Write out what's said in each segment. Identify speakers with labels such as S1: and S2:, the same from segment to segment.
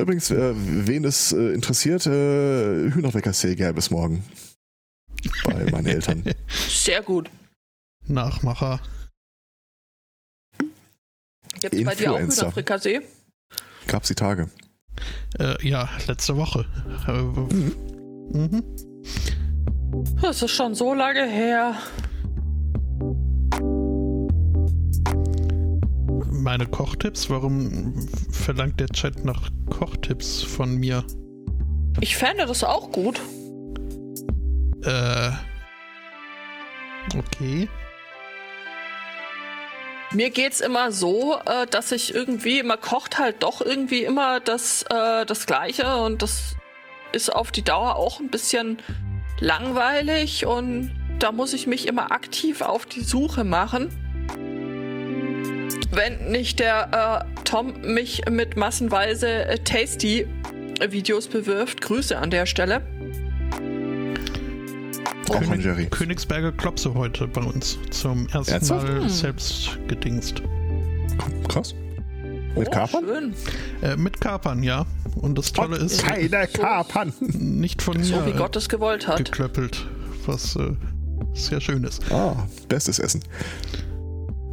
S1: Übrigens, äh, wen es äh, interessiert, äh, Hühnerwecker-See gäbe es morgen. Bei meinen Eltern.
S2: Sehr gut.
S3: Nachmacher.
S2: Gibt es bei dir auch. Hühnerfrikassee?
S1: Gab's die Tage.
S3: Äh, ja, letzte Woche. Äh, mhm.
S2: Das ist schon so lange her.
S3: Meine Kochtipps, warum verlangt der Chat nach Kochtipps von mir?
S2: Ich fände das auch gut.
S3: Äh. Okay.
S2: Mir geht's immer so, äh, dass ich irgendwie, man kocht halt doch irgendwie immer das, äh, das Gleiche und das ist auf die Dauer auch ein bisschen langweilig und da muss ich mich immer aktiv auf die Suche machen. Wenn nicht der äh, Tom mich mit massenweise äh, Tasty-Videos bewirft, Grüße an der Stelle.
S1: Jerry.
S3: Königsberger Klopse heute bei uns zum ersten
S1: Ernsthaft?
S3: Mal
S2: Hm.
S3: selbst gedingst.
S1: Krass. Mit
S2: oh,
S1: Kapern?
S2: Schön.
S3: Äh, mit Kapern, ja. Und das Tolle ist,
S1: Keine Kapern.
S3: nicht von
S2: So wie
S3: mir
S2: Gott es gewollt hat.
S3: geklöppelt, was äh, sehr schön ist.
S1: Ah, bestes Essen.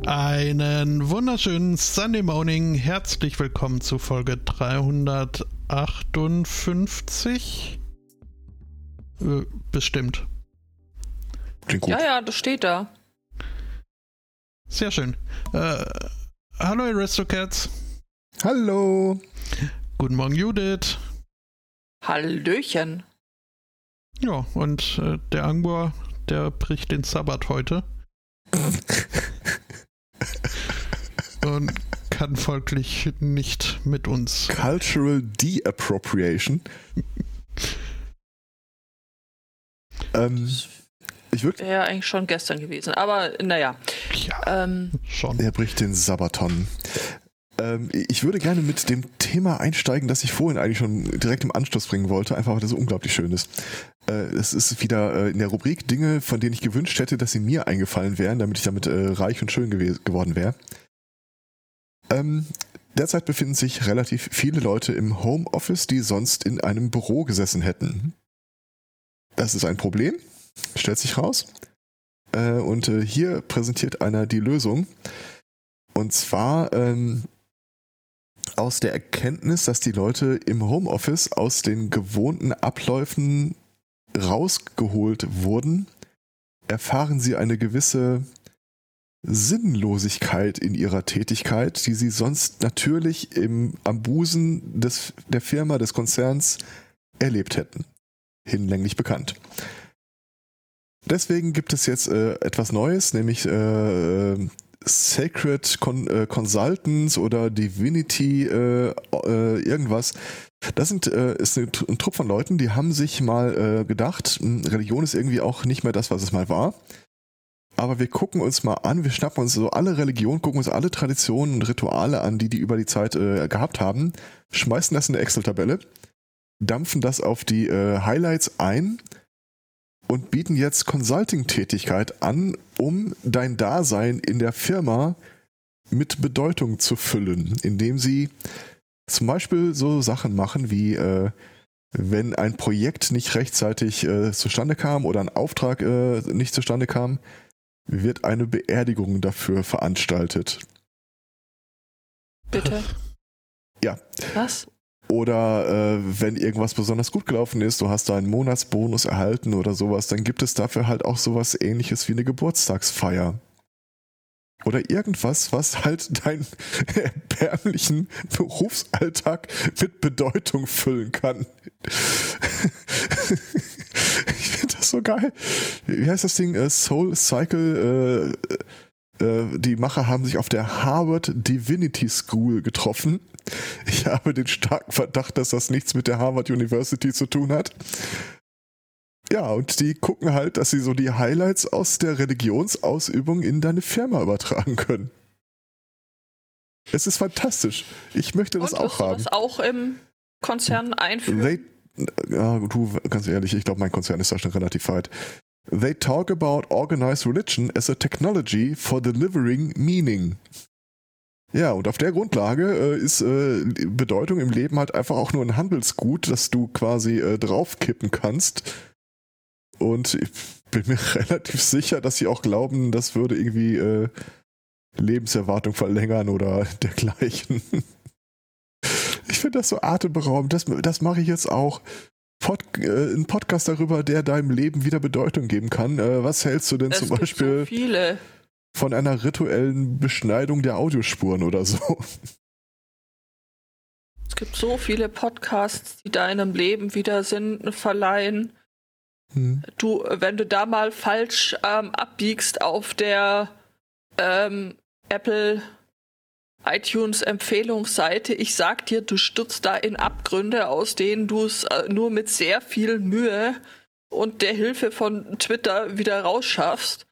S3: Einen wunderschönen Sunday Morning. Herzlich willkommen zu Folge 358. Äh, bestimmt.
S2: Ja, ja, das steht da.
S3: Sehr schön. Äh, hallo Aristocats.
S1: Hallo.
S3: Guten Morgen Judith.
S2: Hallöchen.
S3: Ja, und äh, der Angor, der bricht den Sabbat heute. und kann folglich nicht mit uns.
S1: Cultural De-Appropriation. ähm, ich würde,
S2: Wäre eigentlich schon gestern gewesen. Aber naja.
S3: Ja,
S2: Ähm,
S3: schon.
S1: er bricht den Sabaton. Ähm, ich würde gerne mit dem Thema einsteigen, das ich vorhin eigentlich schon direkt im Anschluss bringen wollte, einfach weil das so unglaublich schön ist. Äh, es ist wieder äh, in der Rubrik Dinge, von denen ich gewünscht hätte, dass sie mir eingefallen wären, damit ich damit äh, reich und schön gew geworden wäre. Ähm, derzeit befinden sich relativ viele Leute im Homeoffice, die sonst in einem Büro gesessen hätten. Das ist ein Problem, stellt sich raus. Und hier präsentiert einer die Lösung. Und zwar ähm, aus der Erkenntnis, dass die Leute im Homeoffice aus den gewohnten Abläufen rausgeholt wurden, erfahren sie eine gewisse Sinnlosigkeit in ihrer Tätigkeit, die sie sonst natürlich im, am Busen des, der Firma, des Konzerns erlebt hätten. Hinlänglich bekannt. Deswegen gibt es jetzt äh, etwas Neues, nämlich äh, Sacred Con äh, Consultants oder Divinity äh, äh, irgendwas. Das sind, äh, ist eine, ein Trupp von Leuten, die haben sich mal äh, gedacht, mh, Religion ist irgendwie auch nicht mehr das, was es mal war. Aber wir gucken uns mal an, wir schnappen uns so alle Religionen, gucken uns alle Traditionen und Rituale an, die die über die Zeit äh, gehabt haben, schmeißen das in eine Excel-Tabelle, dampfen das auf die Highlights ein und bieten jetzt Consulting-Tätigkeit an, um dein Dasein in der Firma mit Bedeutung zu füllen, indem sie zum Beispiel so Sachen machen wie äh, wenn ein Projekt nicht rechtzeitig äh, zustande kam oder ein Auftrag äh, nicht zustande kam, wird eine Beerdigung dafür veranstaltet.
S2: bitte.
S1: Ja.
S2: Was?
S1: Oder äh, wenn irgendwas besonders gut gelaufen ist, du hast da einen Monatsbonus erhalten oder sowas, dann gibt es dafür halt auch sowas ähnliches wie eine Geburtstagsfeier. Oder irgendwas, was halt deinen erbärmlichen Berufsalltag mit Bedeutung füllen kann. ich finde das so geil. Wie heißt das Ding? Äh, Soul Cycle. Äh, die Macher haben sich auf der Harvard Divinity School getroffen. Ich habe den starken Verdacht, dass das nichts mit der Harvard University zu tun hat. Ja, und die gucken halt, dass sie so die Highlights aus der Religionsausübung in deine Firma übertragen können. Es ist fantastisch. Ich möchte das
S2: Und
S1: auch
S2: wirst du
S1: haben.
S2: das auch im Konzern einführen?
S1: They, ja, du, ganz ehrlich, ich glaube, mein Konzern ist da schon relativ weit. They talk about organized religion as a technology for delivering meaning. Ja, und auf der Grundlage äh, ist äh, Bedeutung im Leben halt einfach auch nur ein Handelsgut, das du quasi äh, draufkippen kannst. Und ich bin mir relativ sicher, dass sie auch glauben, das würde irgendwie äh, Lebenserwartung verlängern oder dergleichen. ich finde das so atemberaubend. Das, das mache ich jetzt auch. Pod, äh, ein Podcast darüber, der deinem Leben wieder Bedeutung geben kann. Äh, was hältst du denn
S2: Es
S1: zum Beispiel
S2: so viele.
S1: von einer rituellen Beschneidung der Audiospuren oder so?
S2: Es gibt so viele Podcasts, die deinem Leben wieder Sinn verleihen.
S1: Hm.
S2: Du, wenn du da mal falsch ähm, abbiegst auf der ähm, Apple iTunes Empfehlungsseite, ich sag dir, du stürzt da in Abgründe, aus denen du es äh, nur mit sehr viel Mühe und der Hilfe von Twitter wieder rausschaffst.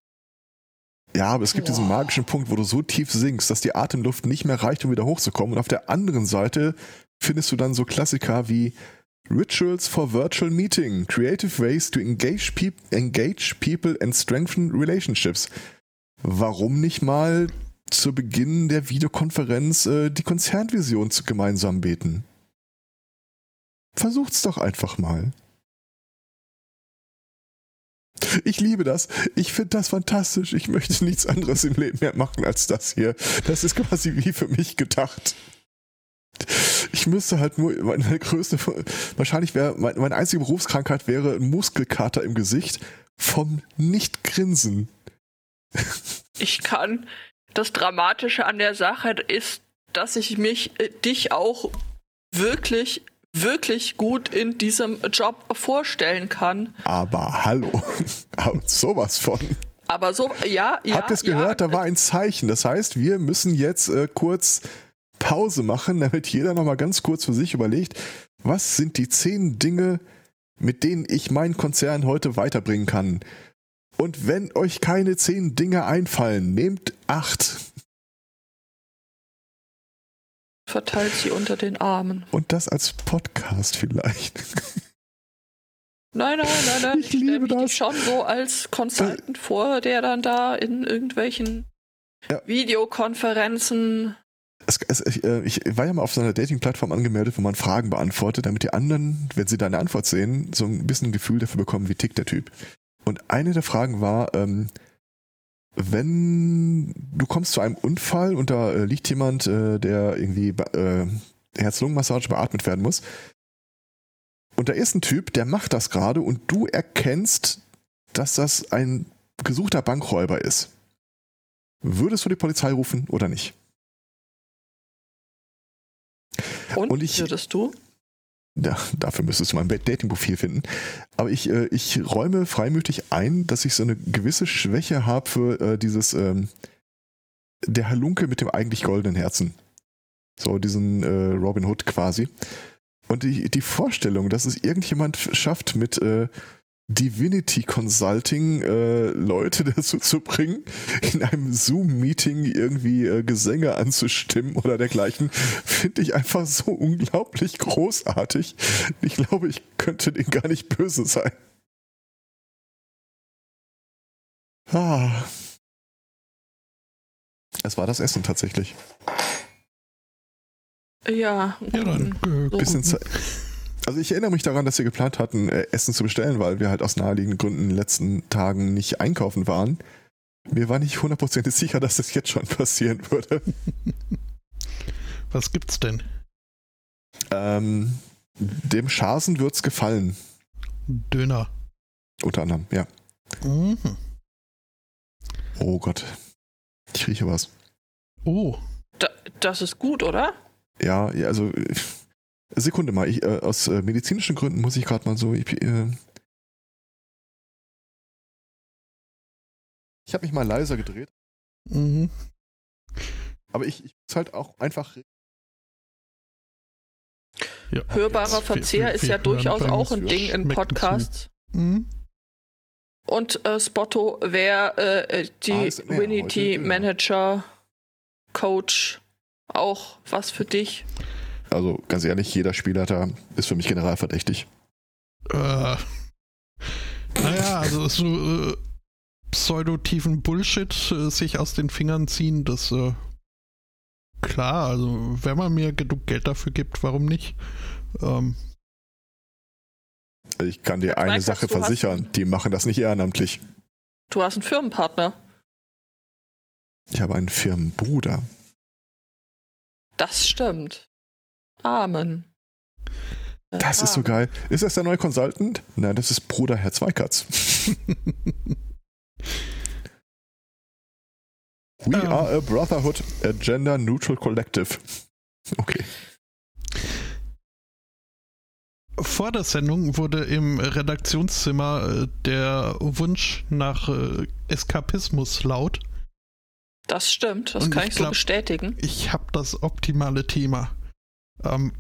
S1: Ja, aber es gibt diesen
S2: Boah.
S1: magischen Punkt, wo du so tief sinkst, dass die Atemluft nicht mehr reicht, um wieder hochzukommen. Und auf der anderen Seite findest du dann so Klassiker wie Rituals for Virtual Meeting, Creative Ways to Engage, peop engage People and Strengthen Relationships. Warum nicht mal zu Beginn der Videokonferenz äh, die Konzernvision zu gemeinsam beten? Versucht's doch einfach mal. Ich liebe das. Ich finde das fantastisch. Ich möchte nichts anderes im Leben mehr machen als das hier. Das ist quasi wie für mich gedacht. Ich müsste halt nur, meine größte, wahrscheinlich wäre, meine, meine einzige Berufskrankheit wäre ein Muskelkater im Gesicht vom Nicht-Grinsen.
S2: Ich kann. Das Dramatische an der Sache ist, dass ich mich, äh, dich auch wirklich, wirklich gut in diesem Job vorstellen kann.
S1: Aber hallo. Sowas von.
S2: Aber so, ja, ja.
S1: Habt ihr es gehört?
S2: Ja,
S1: da war ein Zeichen. Das heißt, wir müssen jetzt äh, kurz Pause machen, damit jeder nochmal ganz kurz für sich überlegt, was sind die zehn Dinge, mit denen ich meinen Konzern heute weiterbringen kann. Und wenn euch keine zehn Dinge einfallen, nehmt acht.
S2: verteilt sie unter den Armen.
S1: Und das als Podcast vielleicht.
S2: Nein, nein, nein, nein.
S1: Ich
S2: stell
S1: liebe
S2: mich
S1: das.
S2: schon so als Consultant vor, der dann da in irgendwelchen
S1: Ja.
S2: Videokonferenzen.
S1: Es, es, ich, äh, ich war ja mal auf so einer Dating-Plattform angemeldet, wo man Fragen beantwortet, damit die anderen, wenn sie deine Antwort sehen, so ein bisschen ein Gefühl dafür bekommen, wie tickt der Typ. Und eine der Fragen war, ähm, wenn du kommst zu einem Unfall und da äh, liegt jemand, äh, der irgendwie äh, Herz-Lungen-Massage beatmet werden muss, und da ist ein Typ, der macht das gerade und du erkennst, dass das ein gesuchter Bankräuber ist. Würdest du die Polizei rufen oder nicht?
S2: Und,
S1: Und ich-
S2: würdest du?
S1: Ja, dafür müsstest du mein Dating-Profil finden. Aber ich, äh, ich räume freimütig ein, dass ich so eine gewisse Schwäche habe für äh, dieses ähm, der Halunke mit dem eigentlich goldenen Herzen. So diesen äh, Robin Hood quasi. Und die, die Vorstellung, dass es irgendjemand schafft, mit äh, Divinity Consulting äh, Leute dazu zu bringen, in einem Zoom-Meeting irgendwie äh, Gesänge anzustimmen oder dergleichen, finde ich einfach so unglaublich großartig. Ich glaube, ich könnte denen gar nicht böse sein. Ah. Es war das Essen tatsächlich.
S2: Ja.
S3: Ja, dann. Äh,
S2: So.
S1: Bisschen Ze- also ich erinnere mich daran, dass wir geplant hatten, äh, Essen zu bestellen, weil wir halt aus naheliegenden Gründen in den letzten Tagen nicht einkaufen waren. Mir war nicht hundertprozentig sicher, dass das jetzt schon passieren würde.
S3: was gibt's denn?
S1: Ähm, dem Schasen wird's gefallen,
S3: Döner.
S1: unter anderem, ja.
S3: Mhm.
S1: Oh Gott. Ich rieche was.
S3: Oh,
S2: Da, das ist gut, oder?
S1: Ja, ja also äh, Sekunde mal, ich, äh, aus äh, medizinischen Gründen muss ich gerade mal so. Ich, äh, ich habe mich mal leiser gedreht,
S3: mhm.
S1: aber ich, ich muss halt auch einfach.
S3: ja.
S2: Hörbarer Verzehr ist ja durchaus auch ein Ding in Podcasts.
S3: Mhm.
S2: Und äh, Spotto wäre äh, die
S1: ASMR,
S2: Winity. Manager Coach auch was für dich.
S1: Also ganz ehrlich, jeder Spielleiter ist für mich generalverdächtig.
S3: Äh, naja, also so äh, pseudotiefen Bullshit äh, sich aus den Fingern ziehen, das äh, klar, also wenn man mir genug Geld dafür gibt, warum nicht? Ähm,
S1: Ich kann dir eine
S2: Meinst
S1: Sache versichern, die machen das nicht ehrenamtlich.
S2: Du hast einen Firmenpartner.
S1: Ich habe einen Firmenbruder.
S2: Das stimmt. Amen.
S1: Das ist so geil. Ist das der neue Consultant? Nein, das ist Bruder Herr Zweikatz. We
S3: Ähm.
S1: are a brotherhood, a gender neutral collective. Okay.
S3: Vor der Sendung wurde im Redaktionszimmer äh, der Wunsch nach äh, Eskapismus laut.
S2: Das stimmt, das
S3: Und
S2: kann
S3: ich
S2: ich, so
S3: glaub-
S2: bestätigen.
S3: Ich habe das optimale Thema. Ähm,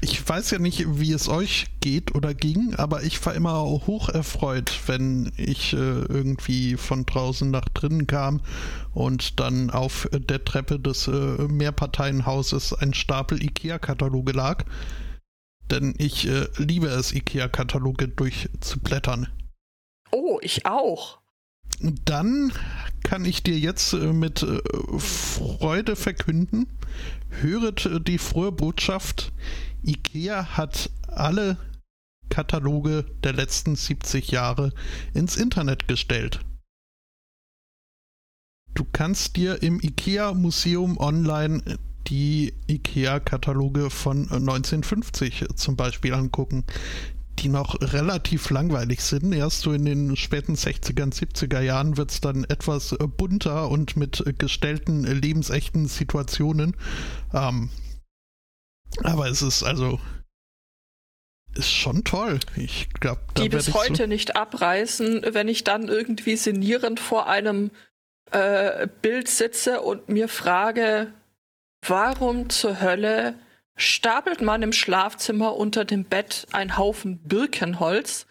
S3: ich weiß ja nicht, wie es euch geht oder ging, aber ich war immer hoch erfreut, wenn ich äh, irgendwie von draußen nach drinnen kam und dann auf der Treppe des äh, Mehrparteienhauses ein Stapel IKEA-Kataloge lag. Denn ich äh, liebe es, IKEA-Kataloge durchzublättern.
S2: Oh, ich auch.
S3: Dann kann ich dir jetzt äh, mit äh, Freude verkünden, höret äh, die frohe Botschaft, IKEA hat alle Kataloge der letzten 70 Jahre ins Internet gestellt. Du kannst dir im IKEA Museum online die IKEA-Kataloge von 1950 zum Beispiel angucken die noch relativ langweilig sind. Erst so in den späten 60er, 70er Jahren wird es dann etwas äh, bunter und mit äh, gestellten, äh, lebensechten Situationen. Ähm, aber es ist also ist schon toll. Ich glaube, da
S2: die bis heute
S3: so,
S2: nicht abreißen, wenn ich dann irgendwie sinnierend vor einem äh, Bild sitze und mir frage, warum zur Hölle stapelt man im Schlafzimmer unter dem Bett einen Haufen Birkenholz?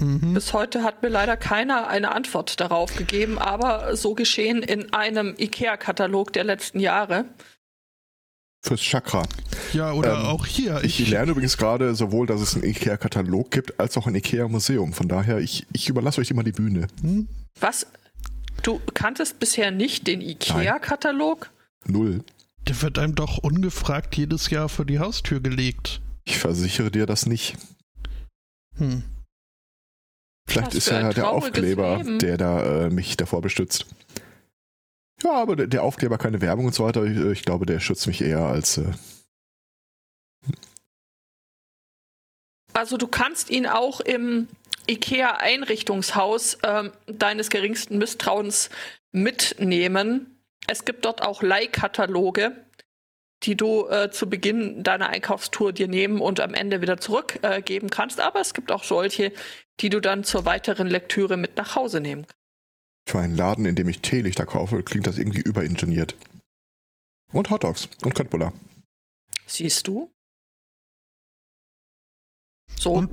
S3: Mhm.
S2: Bis heute hat mir leider keiner eine Antwort darauf gegeben, aber so geschehen in einem IKEA-Katalog der letzten Jahre.
S1: Fürs Chakra.
S3: Ja, oder
S1: ähm,
S3: auch hier.
S1: Ich,
S3: Ich,
S1: lerne übrigens gerade sowohl, dass es einen IKEA-Katalog gibt, als auch ein IKEA-Museum. Von daher, ich, ich überlasse euch immer die Bühne.
S3: Hm?
S2: Was? Du kanntest bisher nicht den IKEA-Katalog?
S1: Null.
S3: Der wird einem doch ungefragt jedes Jahr vor die Haustür gelegt.
S1: Ich versichere dir das nicht.
S3: Hm.
S1: Vielleicht
S2: Was
S1: ist ja der Aufkleber,
S2: Leben.
S1: der da äh, mich davor bestützt. Ja, aber der, der Aufkleber keine Werbung und so weiter. Ich, ich glaube, der schützt mich eher als. Äh,
S2: Also du kannst ihn auch im IKEA-Einrichtungshaus ähm, deines geringsten Misstrauens mitnehmen. Es gibt dort auch Leihkataloge, die du äh, zu Beginn deiner Einkaufstour dir nehmen und am Ende wieder zurückgeben äh, kannst. Aber es gibt auch solche, die du dann zur weiteren Lektüre mit nach Hause nehmen kannst.
S1: für einen Laden, in dem ich Teelichter kaufe, klingt das irgendwie überingeniert. Und Hotdogs und Köttbullar.
S2: Siehst du? So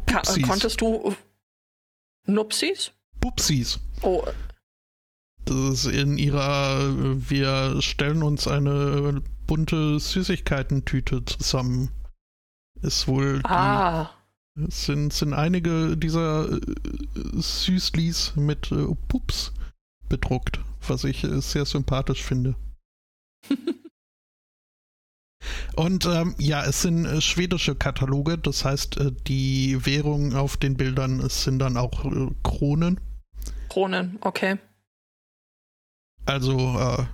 S2: konntest du Nupsis?
S3: Pupsis.
S2: Oh,
S3: in ihrer, wir stellen uns eine bunte Süßigkeitentüte zusammen. Ist wohl die,
S2: ah.
S3: es sind, sind einige dieser äh, Süßlis mit äh, Pups bedruckt, was ich äh, sehr sympathisch finde. Und ähm, ja, es sind äh, schwedische Kataloge, das heißt, äh, die Währung auf den Bildern sind dann auch äh, Kronen.
S2: Kronen, okay.
S3: Also, äh,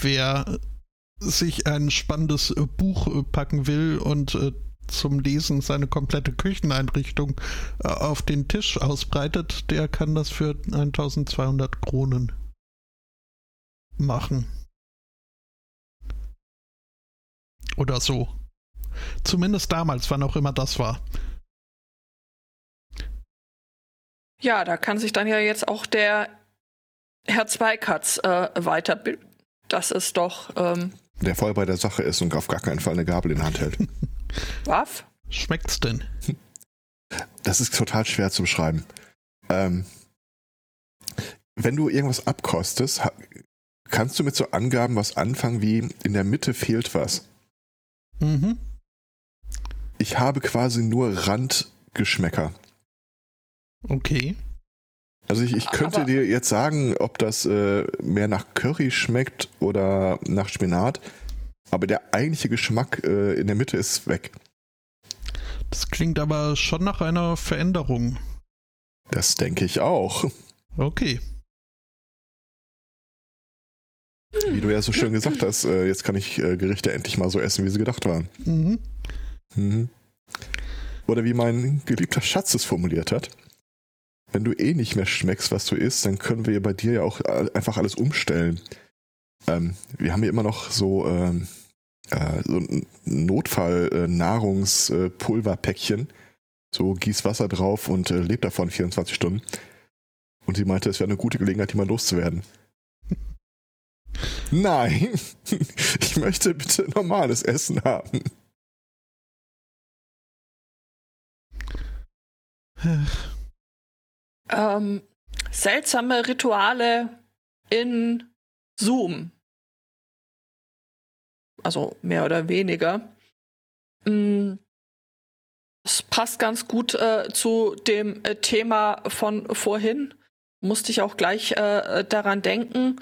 S3: wer sich ein spannendes äh, Buch äh, packen will und äh, zum Lesen seine komplette Kücheneinrichtung auf den Tisch ausbreitet, der kann das für 1200 Kronen machen. Oder so. Zumindest damals, wann auch immer das war.
S2: Ja, da kann sich dann ja jetzt auch der Herr Zweikatz äh, weiterbilden. Das ist doch ähm,
S1: Der voll bei der Sache ist und auf gar keinen Fall eine Gabel in der Hand hält.
S2: Waff.
S3: Schmeckt's denn?
S1: Das ist total schwer zu beschreiben. Ähm, wenn du irgendwas abkostest, kannst du mit so Angaben was anfangen wie in der Mitte fehlt was.
S3: Mhm.
S1: Ich habe quasi nur Randgeschmäcker.
S3: Okay.
S1: Also ich, ich könnte
S2: Aber-
S1: dir jetzt sagen, ob das äh, mehr nach Curry schmeckt oder nach Spinat. Aber der eigentliche Geschmack äh, in der Mitte ist weg.
S3: Das klingt aber schon nach einer Veränderung.
S1: Das denke ich auch.
S3: Okay.
S1: Wie du ja so schön gesagt hast, äh, jetzt kann ich äh, Gerichte endlich mal so essen, wie sie gedacht waren.
S3: Mhm.
S1: Mhm. Oder wie mein geliebter Schatz es formuliert hat. Wenn du eh nicht mehr schmeckst, was du isst, dann können wir bei dir ja auch äh, einfach alles umstellen. Ähm, wir haben hier immer noch so, ähm, äh, so ein Notfall-Nahrungspulverpäckchen. so gieß Wasser drauf und äh, lebt davon 24 Stunden. Und sie meinte, es wäre eine gute Gelegenheit, die mal loszuwerden. Nein, ich möchte bitte normales Essen haben.
S2: Ähm, seltsame Rituale in Zoom. Also mehr oder weniger. Mm, Das passt ganz gut äh, zu dem äh, Thema von vorhin. Musste ich auch gleich äh, daran denken.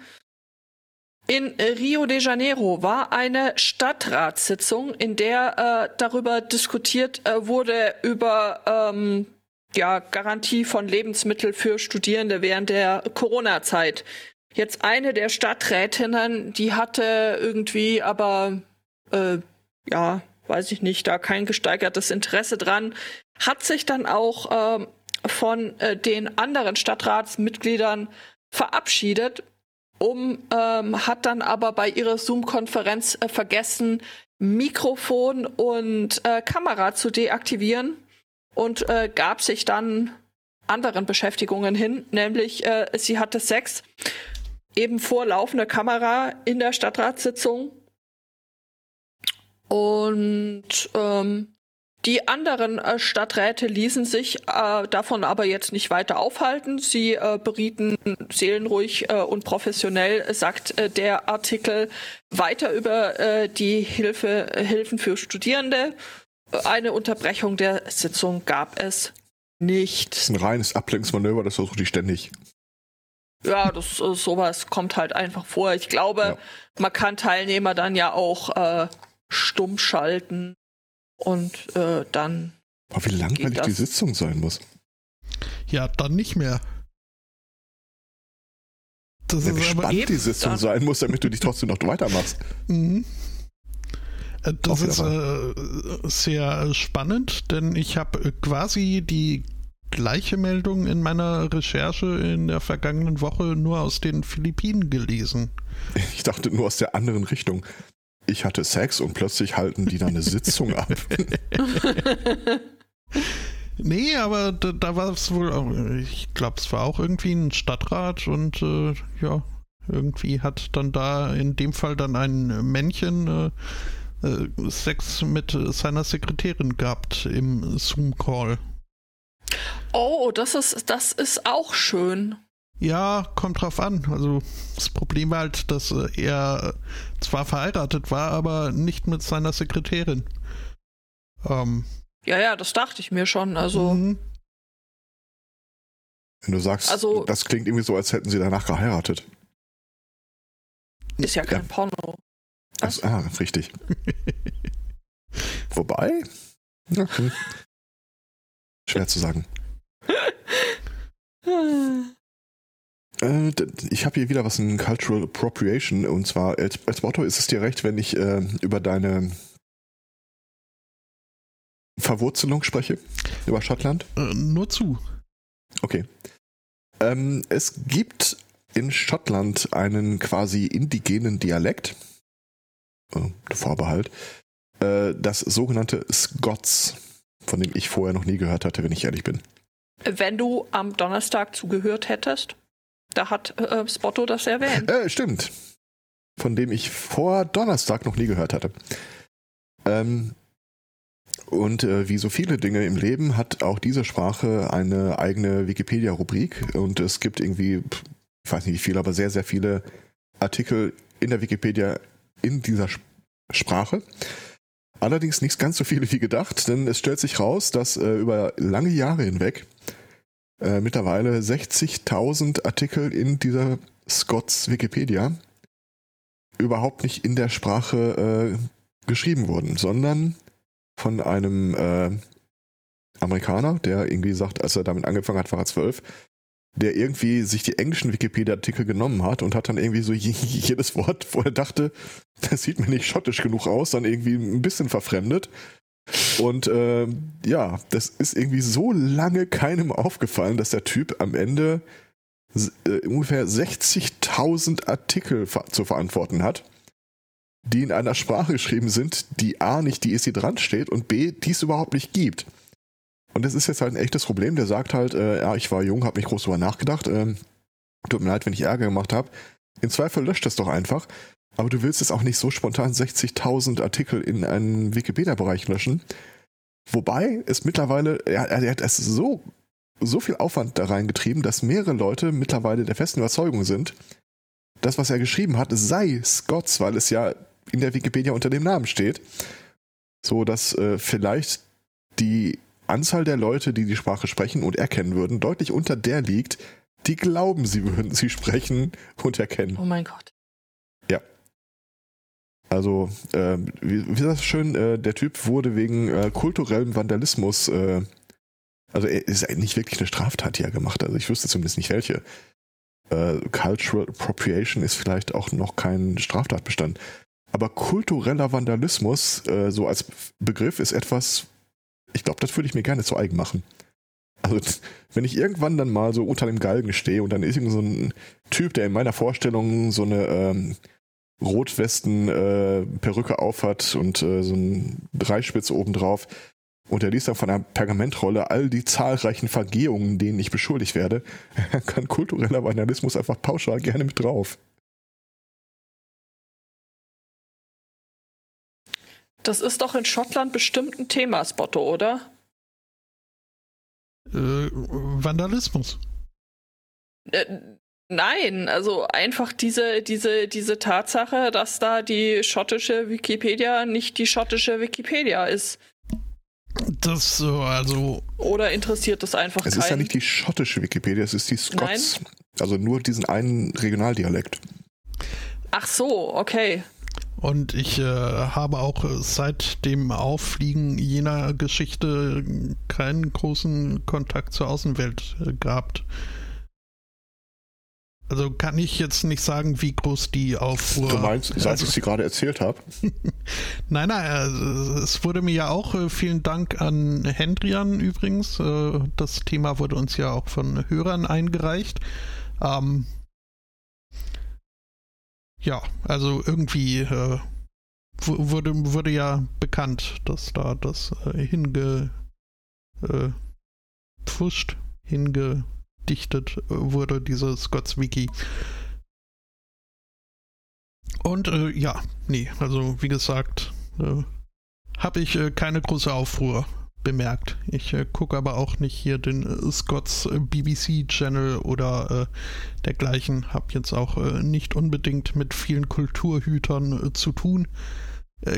S2: In Rio de Janeiro war eine Stadtratssitzung, in der äh, darüber diskutiert äh, wurde, über ähm, ja, Garantie von Lebensmitteln für Studierende während der Corona-Zeit. Jetzt eine der Stadträtinnen, die hatte irgendwie aber, äh, ja, weiß ich nicht, da kein gesteigertes Interesse dran, hat sich dann auch ähm, von äh, den anderen Stadtratsmitgliedern verabschiedet, um ähm, hat dann aber bei ihrer Zoom-Konferenz äh, vergessen, Mikrofon und äh, Kamera zu deaktivieren und äh, gab sich dann anderen Beschäftigungen hin, nämlich äh, sie hatte Sex eben vor laufender Kamera in der Stadtratssitzung und ähm, die anderen äh, Stadträte ließen sich äh, davon aber jetzt nicht weiter aufhalten. Sie äh, berieten seelenruhig äh, und professionell, sagt äh, der Artikel, weiter über äh, die Hilfe, Hilfen für Studierende. Eine Unterbrechung der Sitzung gab es nicht.
S1: Das ist ein reines Ablenkungsmanöver, das versucht die ständig.
S2: Ja, das äh, sowas kommt halt einfach vor. Ich glaube,
S1: Ja.
S2: man kann Teilnehmer dann ja auch äh, stumm schalten und äh, dann
S1: Boah, wie langweilig die? Sitzung sein muss.
S3: Ja, dann nicht mehr. Das
S1: Ja, wie
S3: ist aber.
S1: spannend die Sitzung sein muss, damit du dich trotzdem noch weitermachst.
S3: Mhm. Äh, Das ist äh, sehr spannend, denn ich habe quasi die gleiche Meldung in meiner Recherche in der vergangenen Woche nur aus den Philippinen gelesen.
S1: Ich dachte nur aus der anderen Richtung. Ich hatte Sex und plötzlich halten die da eine Sitzung ab.
S3: Nee, aber da, da war es wohl, auch- ich glaube, es war auch irgendwie ein Stadtrat und äh, ja, irgendwie hat dann da in dem Fall dann ein Männchen äh, äh, Sex mit seiner Sekretärin gehabt im Zoom-Call.
S2: Oh, das ist das ist auch schön.
S3: Ja, kommt drauf an. Also das Problem war halt, dass äh, er zwar verheiratet war, aber nicht mit seiner Sekretärin. Ähm,
S2: Ja, ja, das dachte ich mir schon. Also
S3: mhm.
S1: Wenn du sagst,
S2: Also-
S1: das klingt irgendwie so, als hätten sie danach geheiratet.
S2: ist ja kein
S1: Ja.
S2: Porno.
S1: Das, ah, richtig. Wobei? Ja. Schwer zu sagen. Äh, ich habe hier wieder was in Cultural Appropriation und zwar als, als Motto ist es dir recht, wenn ich äh, über deine Verwurzelung spreche, über Schottland.
S3: äh, nur zu.
S1: Okay. Ähm, es gibt in Schottland einen quasi indigenen Dialekt, äh, Vorbehalt, äh, das sogenannte Scots, von dem ich vorher noch nie gehört hatte, wenn ich ehrlich bin.
S2: Wenn du am Donnerstag zugehört hättest, da hat äh, Spotto das erwähnt.
S1: Äh, stimmt. Von dem ich vor Donnerstag noch nie gehört hatte. Ähm, und äh, wie so viele Dinge im Leben hat auch diese Sprache eine eigene Wikipedia-Rubrik und es gibt irgendwie, ich weiß nicht wie viele, aber sehr, sehr viele Artikel in der Wikipedia in dieser Sp- Sprache. Allerdings nicht ganz so viele wie gedacht, denn es stellt sich raus, dass äh, über lange Jahre hinweg äh, mittlerweile 60.000 Artikel in dieser Scots Wikipedia überhaupt nicht in der Sprache äh, geschrieben wurden, sondern von einem äh, Amerikaner, der irgendwie sagt, als er damit angefangen hat, war er zwölf, der irgendwie sich die englischen Wikipedia-Artikel genommen hat und hat dann irgendwie so jedes Wort, wo er dachte, das sieht mir nicht schottisch genug aus, dann irgendwie ein bisschen verfremdet. Und äh, ja, das ist irgendwie so lange keinem aufgefallen, dass der Typ am Ende äh, ungefähr 60.000 Artikel zu verantworten hat, die in einer Sprache geschrieben sind, die A nicht die ESI dran steht und B, die es überhaupt nicht gibt. Und das ist jetzt halt ein echtes Problem. Der sagt halt, äh, ja, ich war jung, habe nicht groß drüber nachgedacht. Ähm, tut mir leid, wenn ich Ärger gemacht habe. Im Zweifel löscht das doch einfach. Aber du willst jetzt auch nicht so spontan 60.000 Artikel in einen Wikipedia-Bereich löschen. Wobei es mittlerweile, er, er hat es so, so viel Aufwand da reingetrieben, dass mehrere Leute mittlerweile der festen Überzeugung sind, das, was er geschrieben hat, sei Scots, weil es ja in der Wikipedia unter dem Namen steht. So dass äh, vielleicht die Anzahl der Leute, die die Sprache sprechen und erkennen würden, deutlich unter der liegt, die glauben, sie würden sie sprechen und erkennen.
S2: Oh mein Gott.
S1: Ja. Also, äh, wie, wie ist das schön? Äh, der Typ wurde wegen äh, kulturellem Vandalismus, äh, also er ist nicht wirklich eine Straftat, die er gemacht hat. Also ich wüsste zumindest nicht welche. Äh, Cultural Appropriation ist vielleicht auch noch kein Straftatbestand. Aber kultureller Vandalismus, äh, so als Begriff, ist etwas, ich glaube, das würde ich mir gerne zu eigen machen. Also, wenn ich irgendwann dann mal so unter dem Galgen stehe und dann ist irgend so ein Typ, der in meiner Vorstellung so eine ähm, Rotwesten-Perücke äh, aufhat und äh, so ein Dreispitz obendrauf und er liest dann von einer Pergamentrolle all die zahlreichen Vergehungen, denen ich beschuldigt werde, kann kultureller Vandalismus einfach pauschal gerne mit drauf.
S2: Das ist doch in Schottland bestimmt ein Thema, Spotto, oder?
S3: Äh, Vandalismus.
S2: Äh, nein, also einfach diese, diese, diese Tatsache, dass da die schottische Wikipedia nicht die schottische Wikipedia ist.
S3: Das also.
S2: Oder interessiert das einfach
S1: Es
S2: keinen?
S1: ist ja nicht die schottische Wikipedia, es ist die Scots. Nein? Also nur diesen einen Regionaldialekt.
S2: Ach so, okay.
S3: Und ich äh, habe auch seit dem Auffliegen jener Geschichte keinen großen Kontakt zur Außenwelt äh, gehabt. Also kann ich jetzt nicht sagen, wie groß die Aufruhr.
S1: Du meinst, seit also, ich sie gerade erzählt habe?
S3: nein, nein, äh, es wurde mir ja auch, äh, vielen Dank an Hendrian übrigens. Das Thema wurde uns ja auch von Hörern eingereicht. Ähm, ja, also irgendwie äh, wurde, wurde ja bekannt, dass da das äh, hinge äh, hingedichtet wurde, dieses Scots Wiki. Und äh, ja, nee, also wie gesagt, äh, habe ich äh, keine große Aufruhr bemerkt. Ich äh, gucke aber auch nicht hier den äh, Scots äh, BBC Channel oder äh, dergleichen. Hab jetzt auch äh, nicht unbedingt mit vielen Kulturhütern äh, zu tun.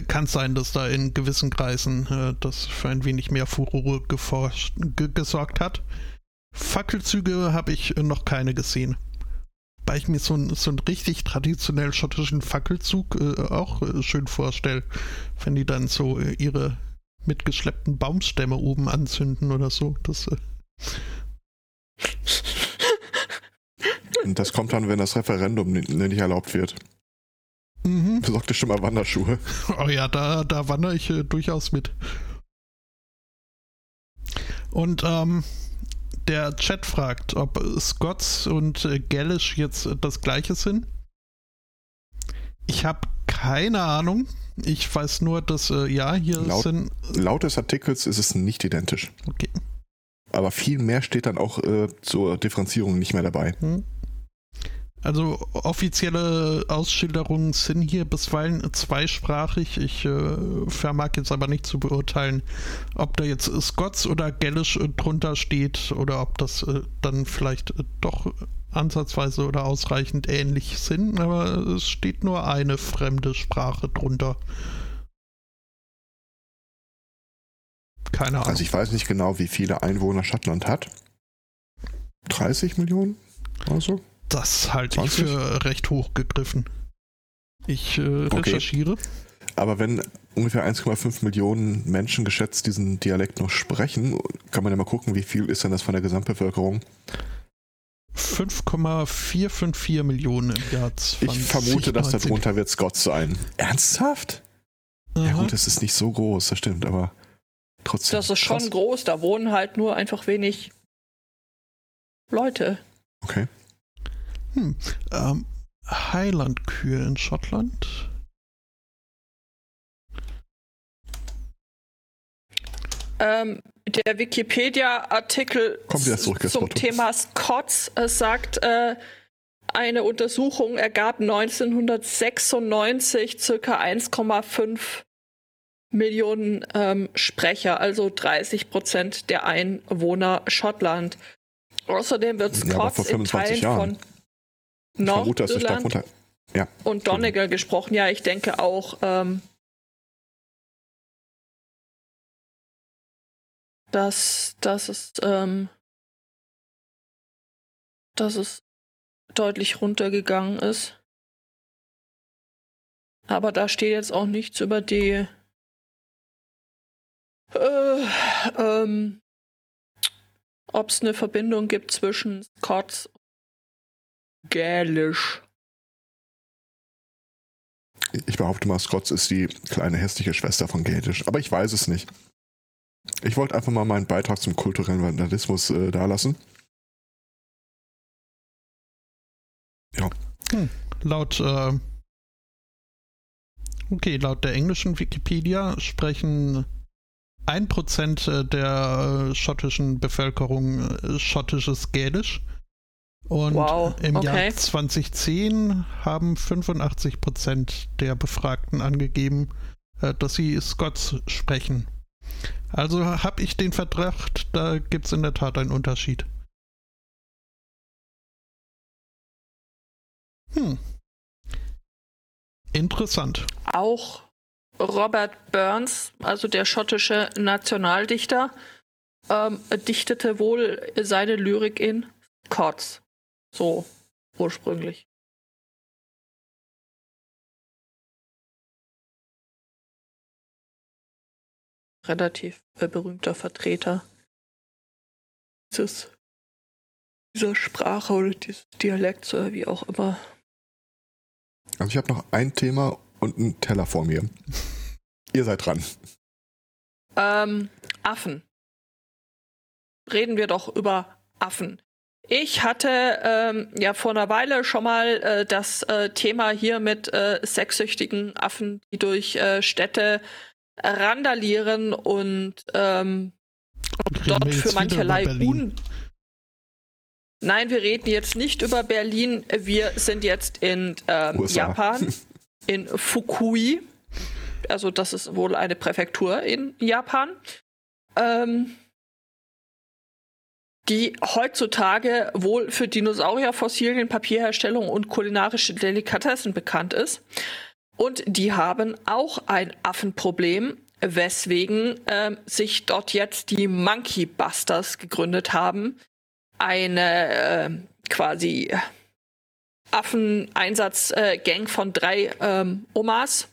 S3: Kann sein, dass da in gewissen Kreisen das für ein wenig mehr Furore geforscht, gesorgt hat. Fackelzüge habe ich noch keine gesehen. Weil ich mir so, ein, so einen richtig traditionell schottischen Fackelzug auch schön vorstelle, wenn die dann so ihre mitgeschleppten Baumstämme oben anzünden oder so. Das, äh
S1: das kommt dann, wenn das Referendum nicht erlaubt wird. Mhm. Besorg dir schon mal Wanderschuhe.
S3: Oh ja, da, da wandere ich äh, durchaus mit. Und ähm, der Chat fragt, ob Scots und äh, Gälisch jetzt das gleiche sind. Ich habe keine Ahnung. Ich weiß nur, dass äh, ja, hier
S1: laut,
S3: sind.
S1: Laut des Artikels ist es nicht identisch.
S3: Okay.
S1: Aber viel mehr steht dann auch äh, zur Differenzierung nicht mehr dabei. Hm.
S3: Also offizielle Ausschilderungen sind hier bisweilen zweisprachig. Ich äh, vermag jetzt aber nicht zu beurteilen, ob da jetzt Scots oder Gälisch äh, drunter steht oder ob das äh, dann vielleicht äh, doch ansatzweise oder ausreichend ähnlich sind, aber es steht nur eine fremde Sprache drunter. Keine Ahnung.
S1: Also ich weiß nicht genau, wie viele Einwohner Schottland hat. 30 Millionen oder so?
S3: Das halte ich für recht hoch gegriffen. Ich äh, recherchiere. Okay.
S1: Aber wenn ungefähr 1,5 Millionen Menschen geschätzt diesen Dialekt noch sprechen, kann man ja mal gucken, wie viel ist denn das von der Gesamtbevölkerung?
S3: 5,454 Millionen im Jahr 20,
S1: Ich vermute, dass darunter wird Scott sein. Ernsthaft? Aha. Ja gut, es ist nicht so groß, das stimmt, aber trotzdem.
S2: Das ist schon krass. groß, da wohnen halt nur einfach wenig Leute.
S1: Okay.
S3: Hm, ähm, Highland-Kühe in Schottland.
S2: Ähm, der Wikipedia-Artikel zum Thema Scots äh, sagt, äh, eine Untersuchung ergab 1996 circa 1,5 Millionen ähm, Sprecher, also 30 Prozent der Einwohner Schottland. Außerdem wird Scots ja, in Teilen Jahren. von Nordirland ja. und Donegal gesprochen. Ja, ich denke auch. Ähm, dass, dass es, ähm, dass es deutlich runtergegangen ist. Aber da steht jetzt auch nichts über die äh, ähm, ob es eine Verbindung gibt zwischen Scots und Gälisch.
S1: Ich behaupte mal, Scots ist die kleine hässliche Schwester von Gälisch, aber ich weiß es nicht. Ich wollte einfach mal meinen Beitrag zum kulturellen Vandalismus äh, dalassen.
S3: Ja. Hm. Laut äh, okay, laut der englischen Wikipedia sprechen 1% äh, der äh, schottischen Bevölkerung äh, schottisches Gälisch. Und wow, im okay. Jahr 2010 haben 85% der Befragten angegeben, dass sie Scots sprechen. Also habe ich den Verdacht, da gibt es in der Tat einen Unterschied. Hm. Interessant.
S2: Auch Robert Burns, also der schottische Nationaldichter, ähm, dichtete wohl seine Lyrik in Scots. So ursprünglich. Relativ äh, berühmter Vertreter dieses, dieser Sprache oder dieses Dialekts oder wie auch immer.
S1: Also ich habe noch ein Thema und einen Teller vor mir. Ihr seid dran.
S2: Ähm, Affen. Reden wir doch über Affen. Ich hatte ähm, ja vor einer Weile schon mal äh, das äh, Thema hier mit äh, sexsüchtigen Affen, die durch äh, Städte randalieren und ähm, dort für mancherlei Un. Nein, wir reden jetzt nicht über Berlin. Wir sind jetzt in ähm, Japan, in Fukui. Also das ist wohl eine Präfektur in Japan. Ähm, die heutzutage wohl für Dinosaurierfossilien, Papierherstellung und kulinarische Delikatessen bekannt ist. Und die haben auch ein Affenproblem, weswegen äh, sich dort jetzt die Monkey Busters gegründet haben. Eine äh, quasi Affeneinsatzgang äh, von drei ähm, Omas,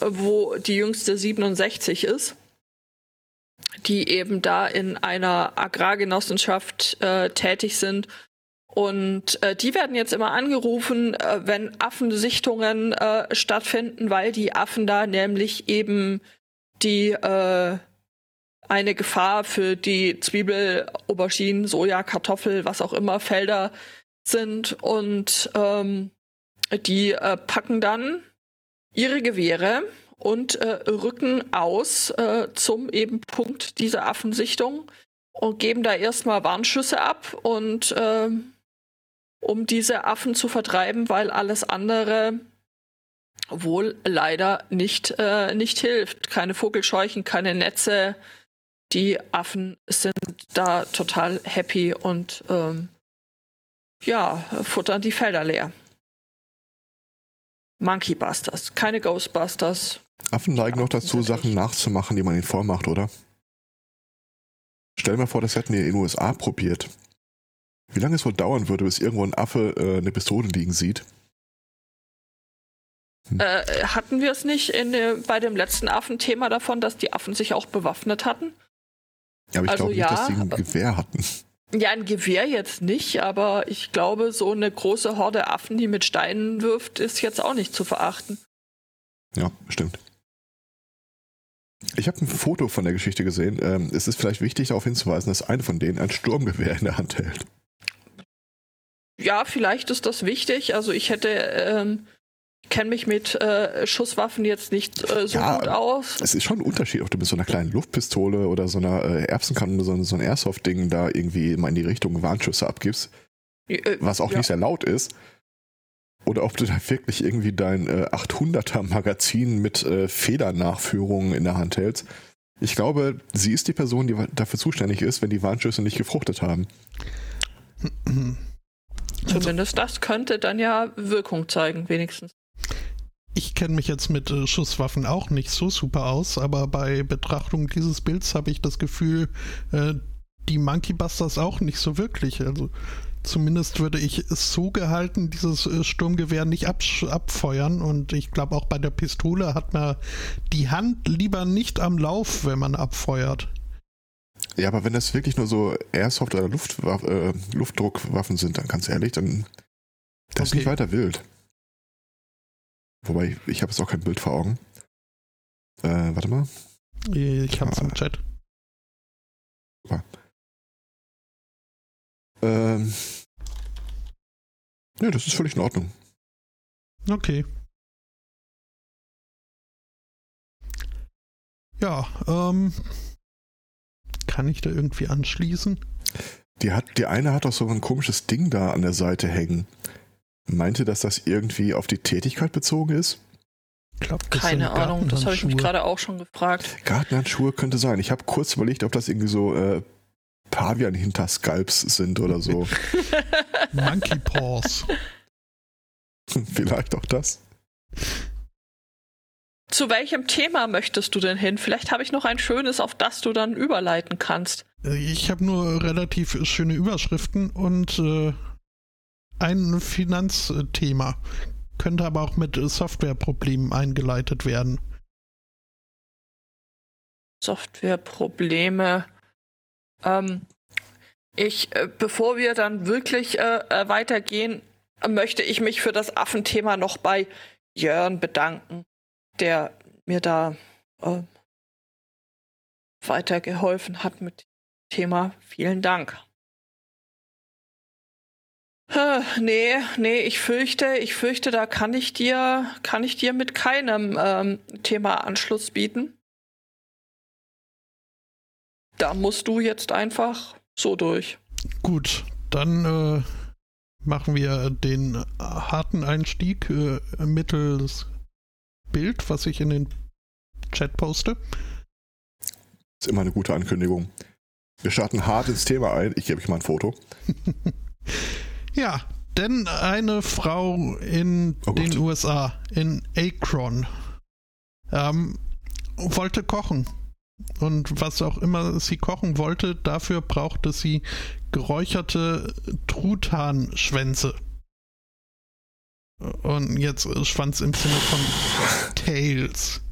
S2: wo die jüngste 67 ist, die eben da in einer Agrargenossenschaft äh, tätig sind und äh, die werden jetzt immer angerufen, äh, wenn Affensichtungen äh, stattfinden, weil die Affen da nämlich eben die äh, eine Gefahr für die Zwiebel, Auberginen, Soja, Kartoffel, was auch immer Felder sind. Und ähm, die äh, packen dann ihre Gewehre und äh, rücken aus äh, zum eben Punkt dieser Affensichtung und geben da erstmal Warnschüsse ab und äh, um diese Affen zu vertreiben, weil alles andere wohl leider nicht, äh, nicht hilft. Keine Vogelscheuchen, keine Netze. Die Affen sind da total happy und ähm, ja, futtern die Felder leer. Monkey Busters, keine Ghostbusters.
S1: Affen neigen noch dazu, Sachen nachzumachen, die man ihnen vormacht, oder? Stell mir vor, das hätten die in den USA probiert. Wie lange es wohl dauern würde, bis irgendwo ein Affe äh, eine Pistole liegen sieht?
S2: Hm. Äh, hatten wir es nicht in, äh, bei dem letzten Affenthema davon, dass die Affen sich auch bewaffnet hatten?
S1: Ja, aber ich also, glaube nicht, ja, dass sie ein Gewehr hatten.
S2: Ja, ein Gewehr jetzt nicht, aber ich glaube, so eine große Horde Affen, die mit Steinen wirft, ist jetzt auch nicht zu verachten.
S1: Ja, stimmt. Ich habe ein Foto von der Geschichte gesehen. Ähm, es ist vielleicht wichtig, darauf hinzuweisen, dass eine von denen ein Sturmgewehr in der Hand hält.
S2: Ja, vielleicht ist das wichtig. Also ich hätte ähm, kenne mich mit äh, Schusswaffen jetzt nicht äh, so ja, gut aus.
S1: Es ist schon ein Unterschied, ob du mit so einer kleinen Luftpistole oder so einer äh, Erbsenkanone, so, so ein Airsoft-Ding da irgendwie mal in die Richtung Warnschüsse abgibst, äh, was auch ja. nicht sehr laut ist. Oder ob du da wirklich irgendwie dein äh, 800er Magazin mit äh, Federnachführungen in der Hand hältst. Ich glaube, sie ist die Person, die dafür zuständig ist, wenn die Warnschüsse nicht gefruchtet haben.
S2: Zumindest das könnte dann ja Wirkung zeigen, wenigstens.
S3: Ich kenne mich jetzt mit äh, Schusswaffen auch nicht so super aus, aber bei Betrachtung dieses Bilds habe ich das Gefühl, äh, die Monkey Busters auch nicht so wirklich. Also zumindest würde ich es so gehalten, dieses äh, Sturmgewehr nicht abfeuern. Und ich glaube auch bei der Pistole hat man die Hand lieber nicht am Lauf, wenn man abfeuert.
S1: Ja, aber wenn das wirklich nur so Airsoft oder Luftwaff äh, Luftdruckwaffen sind, dann ganz ehrlich, dann das okay. ist nicht weiter wild. Wobei, ich habe jetzt auch kein Bild vor Augen. Äh, warte mal.
S3: Ich habe es im Chat.
S1: Super. Ähm. Ja, das ist völlig in Ordnung.
S3: Okay. Ja, ähm. Kann ich da irgendwie anschließen?
S1: Die, hat, die eine hat doch so ein komisches Ding da an der Seite hängen meinte, dass das irgendwie auf die Tätigkeit bezogen ist?
S2: Glaub, Keine Ahnung, das habe ich mich gerade auch schon gefragt.
S1: Gartenhandschuhe könnte sein. Ich habe kurz überlegt, ob das irgendwie so äh, Pavian-Hinterscalps sind oder so.
S3: Monkey Paws.
S1: Vielleicht auch das.
S2: Zu welchem Thema möchtest du denn hin? Vielleicht habe ich noch ein schönes, auf das du dann überleiten kannst.
S3: Äh, ich habe nur relativ schöne Überschriften und äh, ein Finanzthema, könnte aber auch mit Softwareproblemen eingeleitet werden.
S2: Softwareprobleme. Ähm, ich, äh, bevor wir dann wirklich äh, äh, weitergehen, möchte ich mich für das Affenthema noch bei Jörn bedanken, der mir da äh, weitergeholfen hat mit dem Thema. Vielen Dank. Nee, nee, ich fürchte, ich fürchte, da kann ich dir, kann ich dir mit keinem ähm, Thema Anschluss bieten. Da musst du jetzt einfach so durch.
S3: Gut, dann äh, machen wir den harten Einstieg äh, mittels Bild, was ich in den Chat poste.
S1: Ist immer eine gute Ankündigung. Wir starten hart ins Thema ein. Ich gebe euch mal ein Foto.
S3: Ja, denn eine Frau in oh den USA, in Akron, ähm, wollte kochen. Und was auch immer sie kochen wollte, dafür brauchte sie geräucherte Truthahnschwänze. Und jetzt Schwanz im Sinne von Tails.